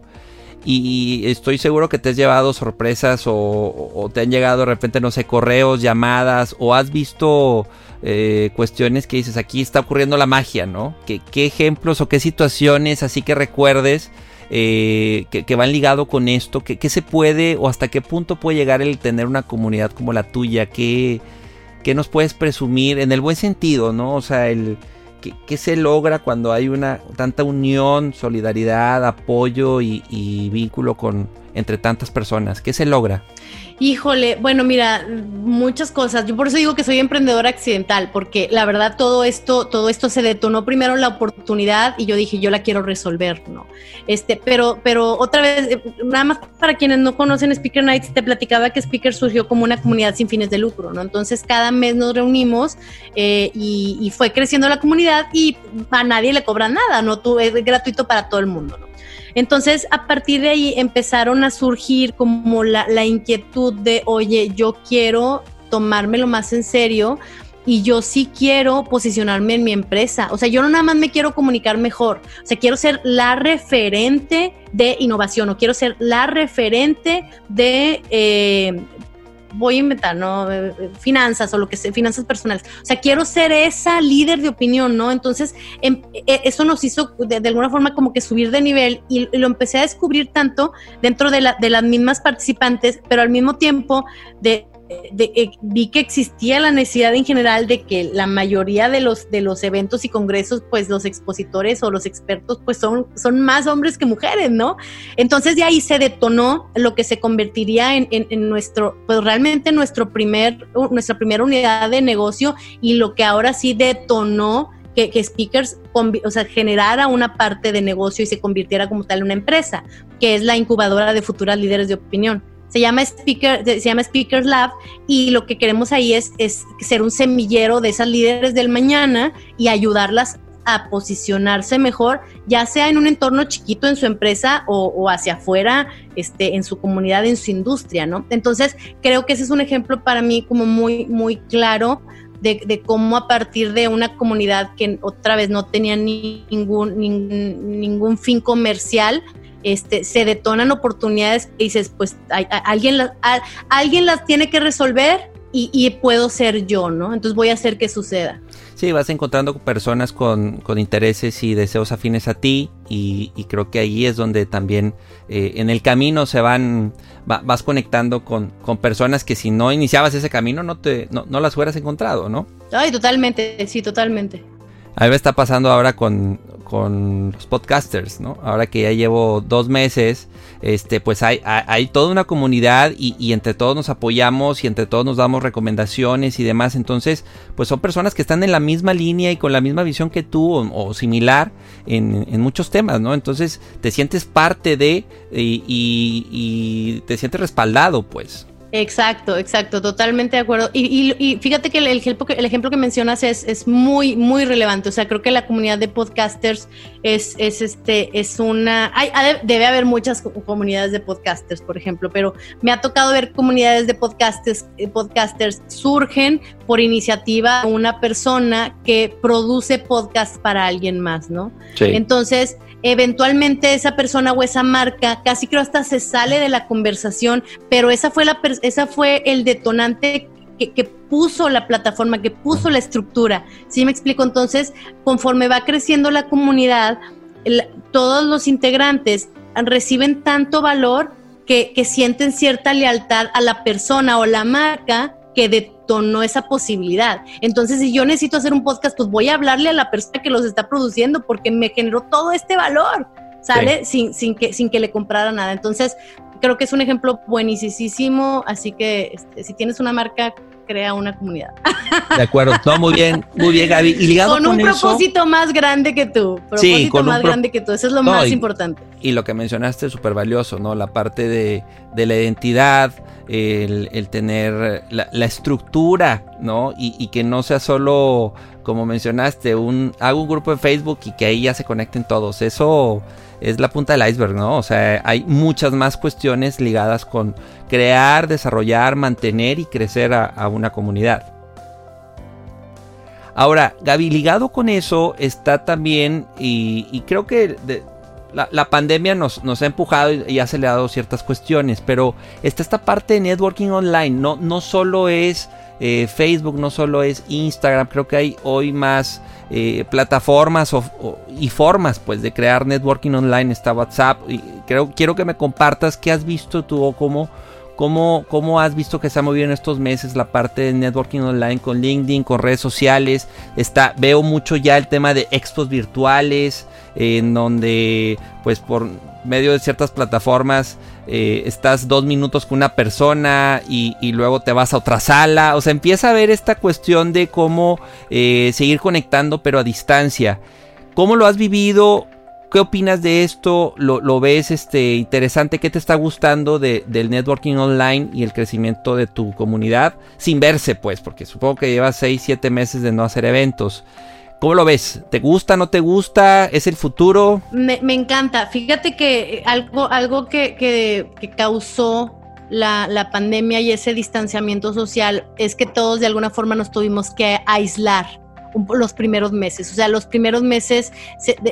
y estoy seguro que te has llevado sorpresas o, te han llegado de repente, no sé, correos, llamadas o has visto eh, cuestiones que dices, aquí está ocurriendo la magia, ¿no? ¿Qué, ejemplos o qué situaciones así que recuerdes eh, que, van ligado con esto? ¿Qué, ¿Qué, se puede o hasta qué punto puede llegar el tener una comunidad como la tuya? ¿Qué, qué nos puedes presumir en el buen sentido, ¿no? O sea, el ¿Qué, se logra cuando hay una tanta unión, solidaridad, apoyo y, y vínculo con entre tantas personas? ¿Qué se logra? Híjole, bueno, mira, muchas cosas. Yo por eso digo que soy emprendedora accidental, porque la verdad todo esto, todo esto se detonó primero la oportunidad y yo dije, yo la quiero resolver, ¿no? Este, pero, pero otra vez, eh, nada más para quienes no conocen Speaker Nights, te platicaba que Speaker surgió como una comunidad sin fines de lucro, ¿no? Entonces cada mes nos reunimos eh, y, y, fue creciendo la comunidad y a nadie le cobra nada, ¿no? Tú, es gratuito para todo el mundo, ¿no? Entonces, a partir de ahí empezaron a surgir como la, inquietud de, oye, yo quiero tomármelo más en serio y yo sí quiero posicionarme en mi empresa. O sea, yo no nada más me quiero comunicar mejor. O sea, quiero ser la referente de innovación o quiero ser la referente de eh, voy a inventar, ¿no? Eh, eh, finanzas o lo que sea, finanzas personales. O sea, quiero ser esa líder de opinión, ¿no? Entonces, em, e, eso nos hizo de, alguna forma como que subir de nivel y, lo empecé a descubrir tanto dentro de, la, de las mismas participantes, pero al mismo tiempo de eh, vi que existía la necesidad en general de que la mayoría de los, de los eventos y congresos, pues los expositores o los expertos, pues son, son más hombres que mujeres, ¿no? Entonces de ahí se detonó lo que se convertiría en, en, nuestro, pues realmente nuestro primer, nuestra primera unidad de negocio y lo que ahora sí detonó que, que, Speakers o sea, generara una parte de negocio y se convirtiera como tal en una empresa, que es la incubadora de futuras líderes de opinión se llama, Speaker, se llama Speakers Lab y lo que queremos ahí es, es ser un semillero de esas líderes del mañana y ayudarlas a posicionarse mejor, ya sea en un entorno chiquito en su empresa o, hacia afuera, este, en su comunidad, en su industria, ¿no? Entonces, creo que ese es un ejemplo para mí como muy, muy claro de, cómo a partir de una comunidad que otra vez no tenía ningún, ningún fin comercial, este, se detonan oportunidades y dices, pues alguien, las, alguien las tiene que resolver y, puedo ser yo, ¿no? Entonces voy a hacer que suceda. Sí, vas encontrando personas con, intereses y deseos afines a ti y, creo que ahí es donde también eh, en el camino se van, vas conectando con, con, personas que si no iniciabas ese camino no, te, no, no las hubieras encontrado, ¿no? Ay, totalmente, sí, totalmente. A mí me está pasando ahora con, con los podcasters, ¿no? Ahora que ya llevo dos meses, este, pues hay, hay, toda una comunidad y, entre todos nos apoyamos y entre todos nos damos recomendaciones y demás. Entonces, pues son personas que están en la misma línea y con la misma visión que tú o, similar en, en, muchos temas, ¿no? Entonces te sientes parte de y, y te sientes respaldado, pues. Exacto, exacto, totalmente de acuerdo. Y, fíjate que el, ejemplo que el ejemplo que mencionas es, es, muy, muy relevante. O sea, creo que la comunidad de podcasters es, es este, es una. Hay, debe haber muchas comunidades de podcasters, por ejemplo, pero me ha tocado ver comunidades de podcasters, eh, podcasters surgen por iniciativa de una persona que produce podcast para alguien más, ¿no? Sí. Entonces, eventualmente esa persona o esa marca casi creo hasta se sale de la conversación, pero esa fue, la, esa fue el detonante que, puso la plataforma, que puso la estructura. ¿Sí me explico? Entonces, conforme va creciendo la comunidad, todos los integrantes reciben tanto valor que, que sienten cierta lealtad a la persona o la marca que detonó esa posibilidad. Entonces, si yo necesito hacer un podcast, pues voy a hablarle a la persona que los está produciendo porque me generó todo este valor, ¿sale? Sin, sin, que, sin que le comprara nada. Entonces, creo que es un ejemplo buenísimo, así que este, si tienes una marca, crea una comunidad. De acuerdo, no, muy bien, muy bien, Gaby. Y ligado con, un propósito más grande que tú, propósito sí, con más grande que tú, eso es lo más importante. Y lo que mencionaste es súper valioso, ¿no? La parte de, de la identidad, el, tener la, estructura, ¿no? Y, que no sea solo, como mencionaste, un hago un grupo de Facebook y que ahí ya se conecten todos. Eso es la punta del iceberg, ¿no? O sea, hay muchas más cuestiones ligadas con crear, desarrollar, mantener y crecer a, una comunidad. Ahora, Gaby, ligado con eso está también, y, creo que la, pandemia nos, ha empujado y, ha acelerado ciertas cuestiones, pero está esta parte de networking online, no, no solo es eh, Facebook, no solo es Instagram, creo que hay hoy más eh, plataformas y formas pues de crear networking online, está WhatsApp, y creo, quiero que me compartas qué has visto tú o cómo ¿Cómo, ¿Cómo, has visto que se ha movido en estos meses la parte de networking online con LinkedIn, con redes sociales? Está, veo mucho ya el tema de expos virtuales, en donde pues por medio de ciertas plataformas eh, estás dos minutos con una persona y, luego te vas a otra sala. O sea, empieza a ver esta cuestión de cómo eh, seguir conectando pero a distancia. ¿Cómo lo has vivido? ¿Qué opinas de esto? ¿Lo, ves este, interesante? ¿Qué te está gustando del networking online y el crecimiento de tu comunidad? Sin verse, pues, porque supongo que llevas 6, 7 meses de no hacer eventos. ¿Cómo lo ves? ¿Te gusta, no te gusta? ¿Es el futuro? Me, encanta. Fíjate que algo, algo que, causó la, la, pandemia y ese distanciamiento social es que todos de alguna forma nos tuvimos que aislar los primeros meses. O sea, los primeros meses,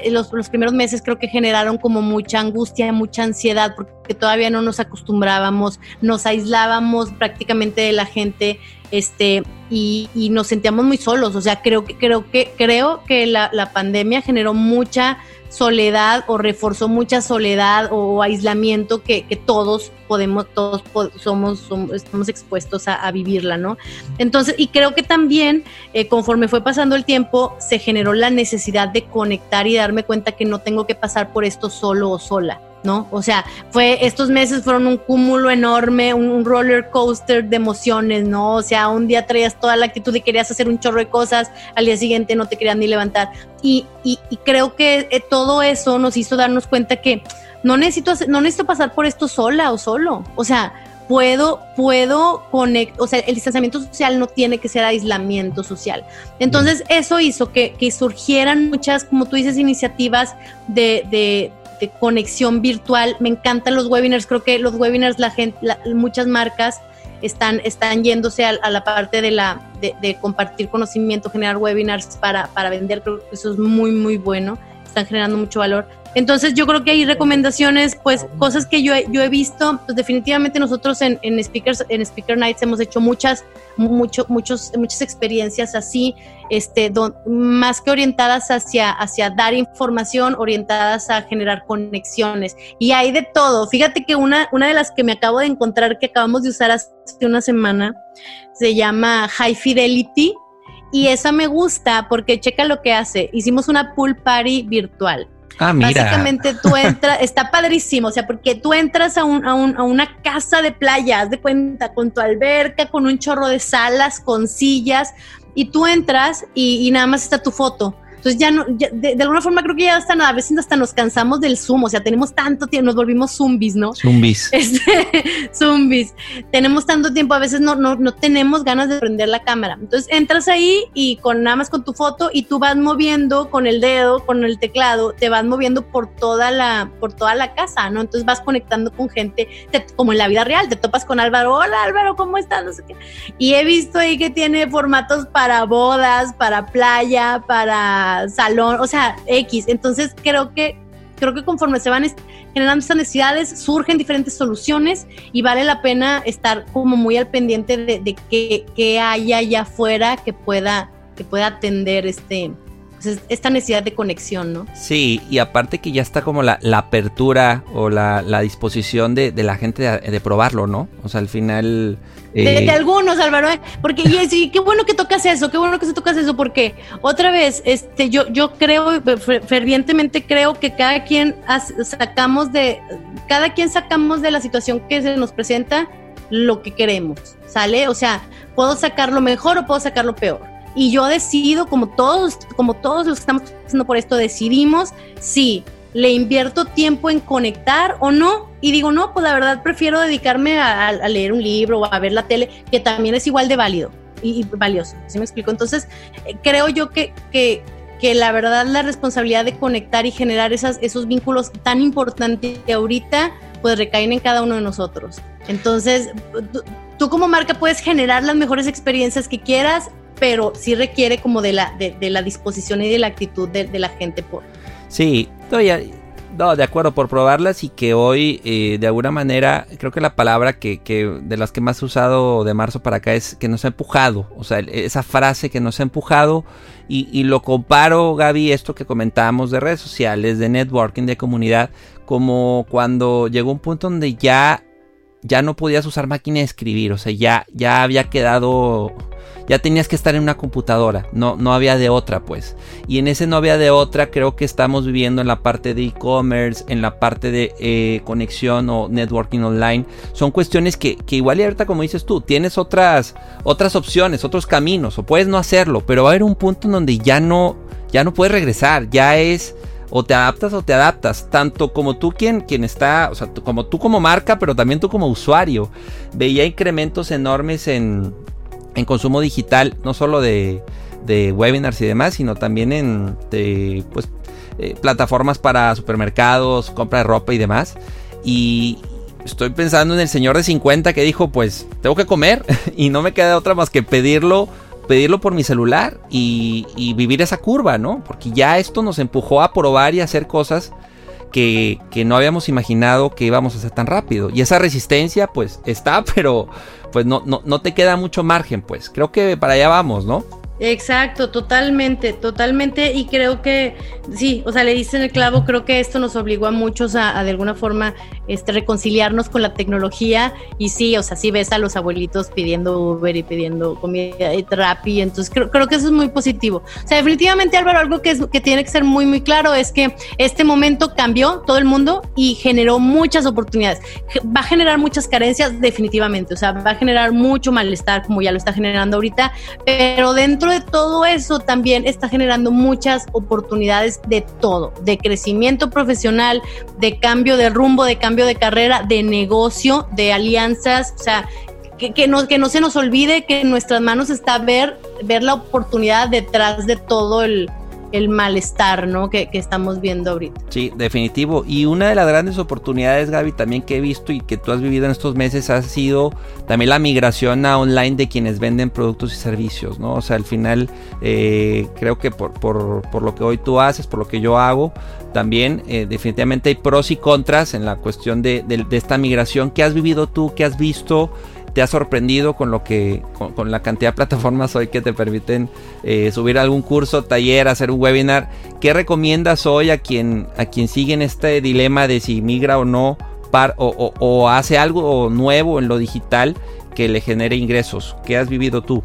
los, los, primeros meses creo que generaron como mucha angustia, mucha ansiedad, porque todavía no nos acostumbrábamos, nos aislábamos prácticamente de la gente, este, y, y nos sentíamos muy solos. O sea, creo que, creo que, creo que la, la pandemia generó mucha soledad o reforzó mucha soledad o aislamiento que, todos podemos, todos somos, estamos expuestos a, vivirla, ¿no? Entonces, y creo que también eh, conforme fue pasando el tiempo, se generó la necesidad de conectar y darme cuenta que no tengo que pasar por esto solo o sola. ¿No? O sea, fue, estos meses fueron un cúmulo enorme, un, roller coaster de emociones, ¿no? O sea, un día traías toda la actitud y querías hacer un chorro de cosas, al día siguiente no te querían ni levantar. Y, y, creo que eh, todo eso nos hizo darnos cuenta que no necesito, no necesito pasar por esto sola o solo. O sea, puedo, puedo conectar, o sea, el distanciamiento social no tiene que ser aislamiento social. Entonces, eso hizo que, que surgieran muchas, como tú dices, iniciativas de, de, conexión virtual. Me encantan los webinars, creo que los webinars, la gente, muchas marcas están, están yéndose a, la parte de, la, de, compartir conocimiento, generar webinars para, para vender, creo que eso es muy, muy bueno, están generando mucho valor. Entonces yo creo que hay recomendaciones, pues cosas que yo, yo he visto, pues definitivamente nosotros en, en, Speakers, en Speaker Nights hemos hecho muchas, mucho, muchos, muchas experiencias así, este, más que orientadas hacia, hacia dar información, orientadas a generar conexiones. Y hay de todo. Fíjate que una, una de las que me acabo de encontrar, que acabamos de usar hace una semana, se llama High Fidelity. Y esa me gusta porque checa lo que hace. Hicimos una pool party virtual. Ah, mira. Básicamente tú entras, está padrísimo, o sea, porque tú entras a, un, a, un, a una casa de playa, haz de cuenta, con tu alberca, con un chorro de salas, con sillas, y tú entras y, y nada más está tu foto. Entonces ya no, de, alguna forma creo que ya hasta a veces hasta nos cansamos del Zoom, o sea, tenemos tanto tiempo, nos volvimos zombies, ¿no? Zombies. Este, zombies. Tenemos tanto tiempo, a veces no, no, no tenemos ganas de prender la cámara. Entonces entras ahí y con nada más con tu foto y tú vas moviendo con el dedo, con el teclado, te vas moviendo por toda la, por toda la casa, ¿no? Entonces vas conectando con gente, como en la vida real, te topas con Álvaro, hola Álvaro, ¿cómo estás? No sé qué. Y he visto ahí que tiene formatos para bodas, para playa, para salón, o sea, X. Entonces creo que creo que conforme se van generando estas necesidades, surgen diferentes soluciones y vale la pena estar como muy al pendiente de, de qué, hay allá afuera que pueda, que pueda atender este, esta necesidad de conexión, ¿no? Sí, y aparte que ya está como la, apertura o la, disposición de, la gente de, probarlo, ¿no? O sea, al final de, eh, algunos, Álvaro, ¿eh? porque y, qué bueno que tocas eso, qué bueno que se tocas eso, porque otra vez, este, yo, yo creo, fervientemente creo que cada quien sacamos de, cada quien sacamos de la situación que se nos presenta lo que queremos, ¿sale? O sea, puedo sacar lo mejor o puedo sacar lo peor. Y yo decido, como todos, como todos los que estamos pasando por esto, decidimos si le invierto tiempo en conectar o no. Y digo, no, pues la verdad prefiero dedicarme a, leer un libro o a ver la tele, que también es igual de válido y, valioso. ¿Sí me explico? Entonces, eh, creo yo que, que, que, la verdad la responsabilidad de conectar y generar esas, esos vínculos tan importantes que ahorita, pues recaen en cada uno de nosotros. Entonces, tú, como marca puedes generar las mejores experiencias que quieras, pero sí requiere como de la, de, la disposición y de la actitud de, de la gente por, Sí, todavía No, de acuerdo, por probarlas y que hoy eh, de alguna manera, creo que la palabra que, que, de las que más he usado de marzo para acá es que nos ha empujado, o sea, esa frase que nos ha empujado y, y lo comparo, Gaby, esto que comentábamos de redes sociales, de networking, de comunidad, como cuando llegó un punto donde ya, ya no podías usar máquina de escribir, o sea, ya, ya había quedado ya tenías que estar en una computadora, no, no había de otra pues. Y en ese no había de otra creo que estamos viviendo en la parte de e-commerce, en la parte de eh, conexión o networking online. Son cuestiones que, que, igual y ahorita como dices tú, tienes otras, otras opciones, otros caminos, o puedes no hacerlo, pero va a haber un punto en donde ya no, ya no puedes regresar, ya es o te adaptas o te adaptas, tanto como tú quien, quien está, o sea, como tú como marca, pero también tú como usuario. Veía incrementos enormes en, en consumo digital, no solo de, webinars y demás, sino también en pues, eh, plataformas para supermercados, compra de ropa y demás. Y estoy pensando en el señor de 50 que dijo, pues tengo que comer y no me queda otra más que pedirlo, pedirlo por mi celular y, vivir esa curva, ¿no? Porque ya esto nos empujó a probar y hacer cosas que, que, no habíamos imaginado que íbamos a hacer tan rápido. Y esa resistencia, pues, está, pero pues no, no, no te queda mucho margen, pues. Creo que para allá vamos, ¿no? Exacto, totalmente, totalmente. Y creo que sí, o sea, le dicen el clavo, creo que esto nos obligó a muchos a, de alguna forma este, reconciliarnos con la tecnología. Y sí, o sea, sí ves a los abuelitos pidiendo Uber y pidiendo comida y Rappi. Entonces creo, creo que eso es muy positivo. O sea, definitivamente, Álvaro, algo que, es, que tiene que ser muy, muy claro es que este momento cambió todo el mundo y generó muchas oportunidades. Va a generar muchas carencias, definitivamente. O sea, va a generar mucho malestar, como ya lo está generando ahorita. Pero dentro de todo eso también está generando muchas oportunidades de todo, de crecimiento profesional, de cambio de rumbo, de cambio de carrera, de negocio, de alianzas, o sea, que, no, que no se nos olvide que en nuestras manos está ver, ver la oportunidad detrás de todo el, el malestar, ¿no? Que, estamos viendo ahorita. Sí, definitivo. Y una de las grandes oportunidades, Gaby, también que he visto y que tú has vivido en estos meses ha sido también la migración a online de quienes venden productos y servicios, ¿no? O sea, al final eh, creo que por, por, lo que hoy tú haces, por lo que yo hago, también eh, definitivamente hay pros y contras en la cuestión de, de esta migración. ¿Qué has vivido tú? ¿Qué has visto? Te ha sorprendido con lo que con, la cantidad de plataformas hoy que te permiten eh, subir algún curso, taller, hacer un webinar? ¿Qué recomiendas hoy a quien a quien sigue en este dilema de si migra o no par, o hace algo nuevo en lo digital que le genere ingresos? ¿Qué has vivido tú?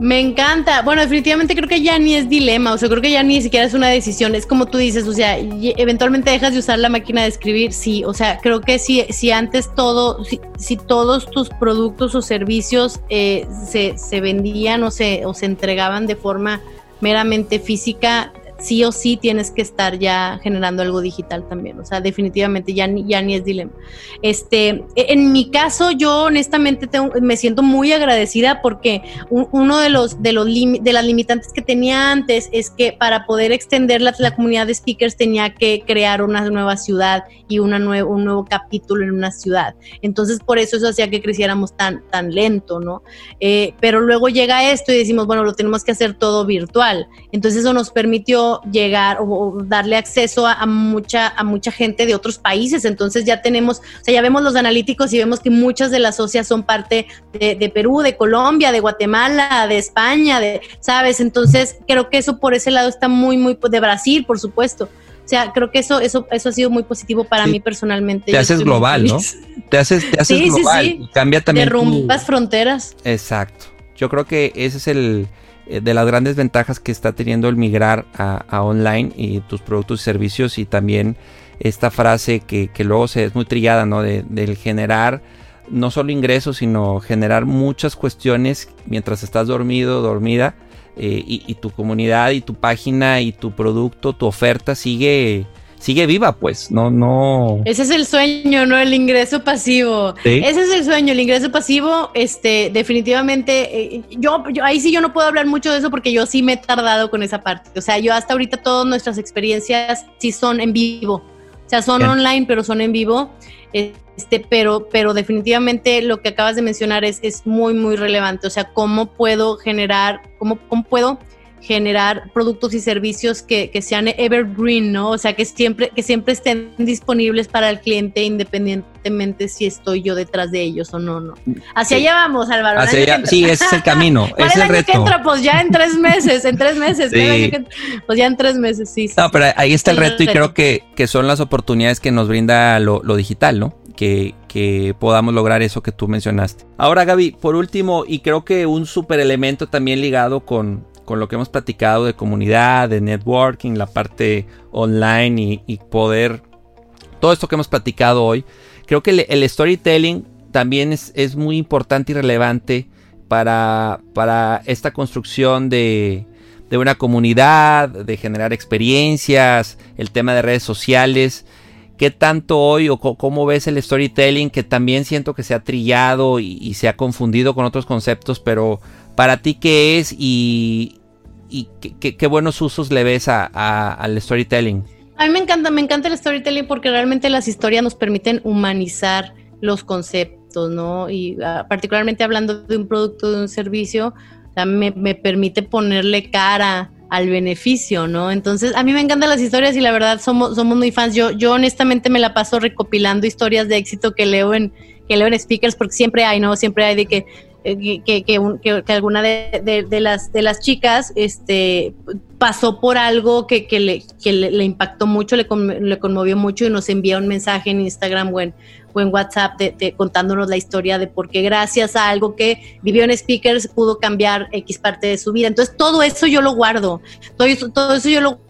Me encanta. Bueno, definitivamente creo que ya ni es dilema, o sea, creo que ya ni siquiera es una decisión, es como tú dices, o sea, eventualmente dejas de usar la máquina de escribir, sí, o sea, creo que si, si antes todo, si, todos tus productos o servicios eh, se, se vendían o se, o se entregaban de forma meramente física, sí o sí tienes que estar ya generando algo digital también. O sea, definitivamente ya ni, ya ni es dilema. Este, e, en mi caso, yo honestamente me siento muy agradecida porque uno de los, de los de las limitantes que tenía antes es que para poder extender la, la comunidad de speakers tenía que crear una nueva ciudad y una nuevo, un nuevo capítulo en una ciudad. Entonces, por eso eso hacía que creciéramos tan, tan lento, ¿no? Eh, pero luego llega esto y decimos, bueno, lo tenemos que hacer todo virtual. Entonces, eso nos permitió llegar o, darle acceso a, mucha, a mucha gente de otros países. Entonces ya tenemos, o sea, ya vemos los analíticos y vemos que muchas de las socias son parte de, Perú, de Colombia, de Guatemala, de España, de, ¿sabes? Entonces creo que eso por ese lado está muy, muy, de Brasil, por supuesto. O sea, creo que eso, eso, eso ha sido muy positivo para mí personalmente. Te haces global, ¿no? Te haces, te haces global. Sí, sí. Cambia también. Derrumbas fronteras. Exacto. Yo creo que ese es el, de las grandes ventajas que está teniendo el migrar a, online y tus productos y servicios y también esta frase que, luego se es muy trillada, ¿no? De, del generar no solo ingresos, sino generar muchas cuestiones mientras estás dormido, dormida, eh, y, tu comunidad y tu página y tu producto, tu oferta sigue sigue viva, pues, no, no. Ese es el sueño, ¿no? El ingreso pasivo. Ese es el sueño, el ingreso pasivo, este, definitivamente, eh, yo, yo, ahí sí yo no puedo hablar mucho de eso porque yo sí me he tardado con esa parte. O sea, yo hasta ahorita todas nuestras experiencias sí son en vivo. O sea, son online, pero son en vivo. Este, pero, pero definitivamente lo que acabas de mencionar es, es muy, muy relevante. O sea, cómo puedo generar, cómo, cómo puedo generar productos y servicios que, que, sean evergreen, ¿no? O sea, que siempre, que siempre estén disponibles para el cliente independientemente si estoy yo detrás de ellos o no, ¿no? Hacia allá vamos, Álvaro. Hacia allá, sí, ese es el camino, es el, reto. Que entra? Pues ya en tres meses, en tres meses. Sí. pues ya en tres meses, sí. No, pero ahí está el reto y creo que, que son las oportunidades que nos brinda lo, lo digital, ¿no? Que, que, podamos lograr eso que tú mencionaste. Ahora, Gaby, por último, y creo que un super elemento también ligado con, con lo que hemos platicado de comunidad, de networking, la parte online y, poder, todo esto que hemos platicado hoy, creo que el, storytelling también es, es, muy importante y relevante para, para esta construcción de, de una comunidad, de generar experiencias, el tema de redes sociales. ¿Qué tanto hoy o cómo ves el storytelling que también siento que se ha trillado y, se ha confundido con otros conceptos, pero para ti qué es y, y qué, buenos usos le ves a, al storytelling. A mí me encanta, me encanta el storytelling porque realmente las historias nos permiten humanizar los conceptos, ¿no? Y ah, particularmente hablando de un producto, de un servicio, me, me, permite ponerle cara al beneficio, ¿no? Entonces, a mí me encantan las historias y la verdad somos, somos muy fans. Yo, yo honestamente me la paso recopilando historias de éxito que leo en, que leo en speakers porque siempre hay, ¿no? Siempre hay de que eh, que, que, alguna de, las, de las chicas este, pasó por algo que, le, le, impactó mucho, le, le, conmovió mucho y nos envía un mensaje en Instagram o en, WhatsApp de, contándonos la historia de por qué gracias a algo que vivió en speakers pudo cambiar X parte de su vida. Entonces todo eso yo lo guardo, todo eso, todo eso yo lo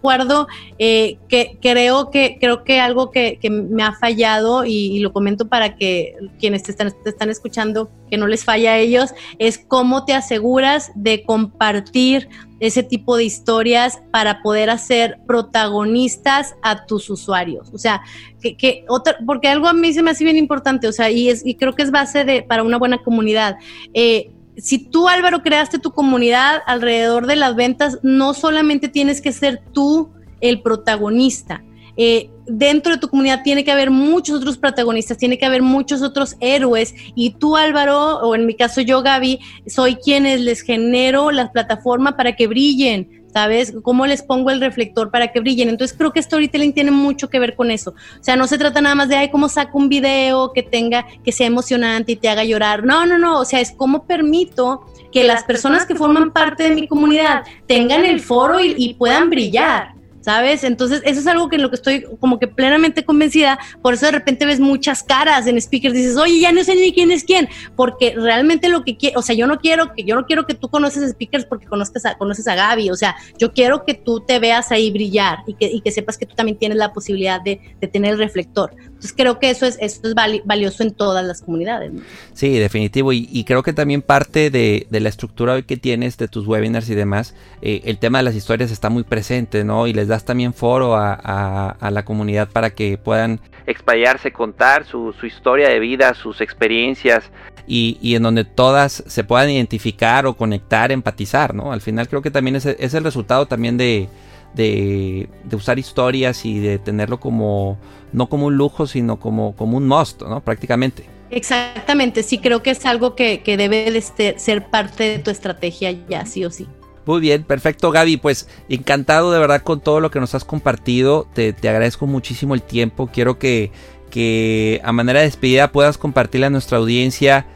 acuerdo eh, que creo que creo que algo que, me ha fallado y, lo comento para que quienes te están, te están escuchando que no les falla a ellos es cómo te aseguras de compartir ese tipo de historias para poder hacer protagonistas a tus usuarios. O sea, que, que otra, porque algo a mí se me hace bien importante, o sea, y, es, y creo que es base de, para una buena comunidad. Eh, si tú, Álvaro, creaste tu comunidad alrededor de las ventas, no solamente tienes que ser tú el protagonista. Eh, dentro de tu comunidad tiene que haber muchos otros protagonistas, tiene que haber muchos otros héroes y tú Álvaro, o en mi caso yo Gaby, soy quienes les genero la plataforma para que brillen, ¿sabes? ¿Cómo les pongo el reflector para que brillen? Entonces creo que storytelling tiene mucho que ver con eso. O sea, no se trata nada más de, ay, cómo saco un video que tenga, que sea emocionante y te haga llorar. No, no, no. O sea, es cómo permito que las personas que forman parte de mi comunidad tengan el foro y, y puedan brillar. ¿Sabes? Entonces, eso es algo que en lo que estoy como que plenamente convencida, por eso de repente ves muchas caras en speakers, dices, oye, ya no sé ni quién es quién, porque realmente lo que quiero, o sea, yo no quiero que, yo no quiero que tú conoces speakers porque conozcas a, conoces a Gaby, o sea, yo quiero que tú te veas ahí brillar y que, y que sepas que tú también tienes la posibilidad de, de tener el reflector. Entonces, creo que eso es, eso es valioso en todas las comunidades. Sí, definitivo, y, creo que también parte de, de, la estructura que tienes de tus webinars y demás, eh, el tema de las historias está muy presente, ¿no? Y les das también foro a, la comunidad para que puedan explayarse, contar su, historia de vida, sus experiencias y, en donde todas se puedan identificar o conectar, empatizar, ¿no? Al final creo que también es, es el resultado también de, de, usar historias y de tenerlo como, no como un lujo, sino como, como un must, ¿no? Prácticamente. Exactamente, sí creo que es algo que, que debe de ser parte de tu estrategia ya, sí o sí. Muy bien, perfecto Gaby, pues encantado de verdad con todo lo que nos has compartido, te, agradezco muchísimo el tiempo, quiero que, que a manera de despedida puedas compartirle a nuestra audiencia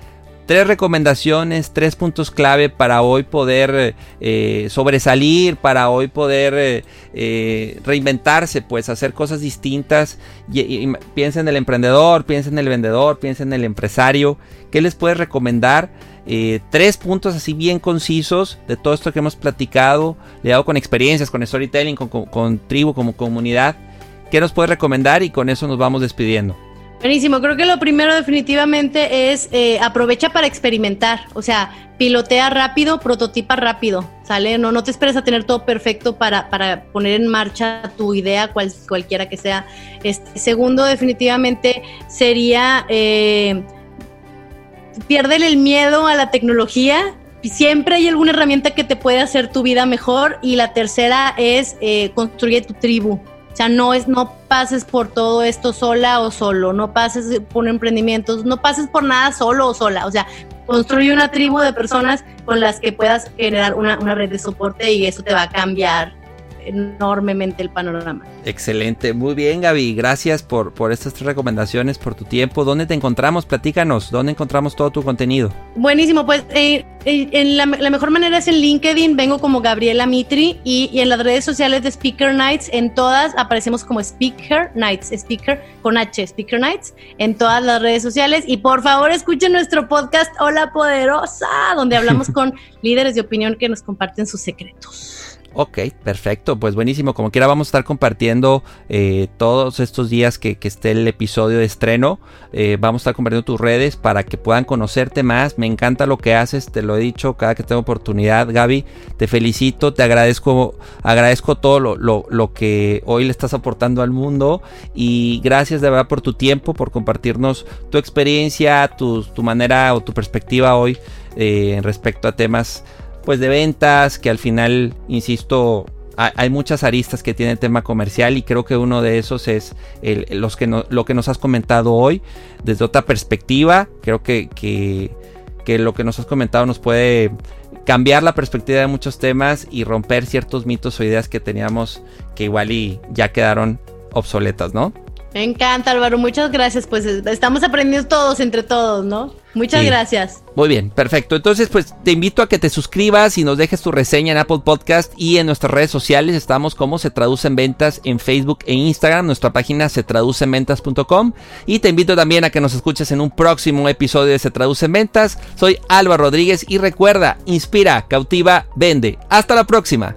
tres recomendaciones, tres puntos clave para hoy poder eh, sobresalir, para hoy poder eh, eh, reinventarse, pues hacer cosas distintas. Y, piensa en el emprendedor, piensa en el vendedor, piensa en el empresario. ¿Qué les puedes recomendar? tres puntos así bien concisos de todo esto que hemos platicado, ligado con experiencias, con storytelling, con, con tribu, como comunidad. ¿Qué nos puedes recomendar? Y con eso nos vamos despidiendo. Buenísimo, creo que lo primero definitivamente es eh, aprovecha para experimentar, o sea, pilotea rápido, prototipa rápido, ¿sale? No, no te esperes a tener todo perfecto para, para poner en marcha tu idea, cual, cualquiera que sea. Este, segundo, definitivamente sería, eh, el miedo a la tecnología, siempre hay alguna herramienta que te puede hacer tu vida mejor y la tercera es eh, construye tu tribu. O sea, no es, no pases por todo esto sola o solo, no pases por emprendimientos, no pases por nada solo o sola. O sea, construye una tribu de personas con las que puedas generar una, una red de soporte y eso te va a cambiar enormemente el panorama. Excelente, muy bien Gaby, gracias por, por estas tres recomendaciones, por tu tiempo. ¿Dónde te encontramos? Platícanos, ¿dónde encontramos todo tu contenido? Buenísimo, pues eh, eh, en la, mejor manera es en LinkedIn, vengo como Gabriela Mitri y, y, en las redes sociales de Speaker Nights, en todas aparecemos como Speaker Nights, Speaker con H, Speaker Nights, en todas las redes sociales y por favor escuchen nuestro podcast Hola Poderosa, donde hablamos con líderes de opinión que nos comparten sus secretos. Ok, perfecto, pues buenísimo. Como quiera vamos a estar compartiendo eh, todos estos días que, esté el episodio de estreno. Eh, vamos a estar compartiendo tus redes para que puedan conocerte más. Me encanta lo que haces, te lo he dicho cada que tengo oportunidad. Gaby, te felicito, te agradezco, agradezco todo lo, lo, que hoy le estás aportando al mundo. Y gracias de verdad por tu tiempo, por compartirnos tu experiencia, tu, tu manera o tu perspectiva hoy eh, respecto a temas pues de ventas, que al final, insisto, hay muchas aristas que tiene el tema comercial y creo que uno de esos es los que lo que nos has comentado hoy desde otra perspectiva. Creo que, que, lo que nos has comentado nos puede cambiar la perspectiva de muchos temas y romper ciertos mitos o ideas que teníamos que igual y ya quedaron obsoletas, ¿no? Me encanta Álvaro, muchas gracias. Pues estamos aprendiendo todos entre todos, ¿no? Muchas gracias. Muy bien, perfecto. Entonces, pues te invito a que te suscribas y nos dejes tu reseña en Apple Podcast y en nuestras redes sociales. Estamos como se traduce en ventas en Facebook e Instagram. Nuestra página se traduce en ventas.com. Y te invito también a que nos escuches en un próximo episodio de Se traduce en ventas. Soy Álvaro Rodríguez y recuerda, inspira, cautiva, vende. Hasta la próxima.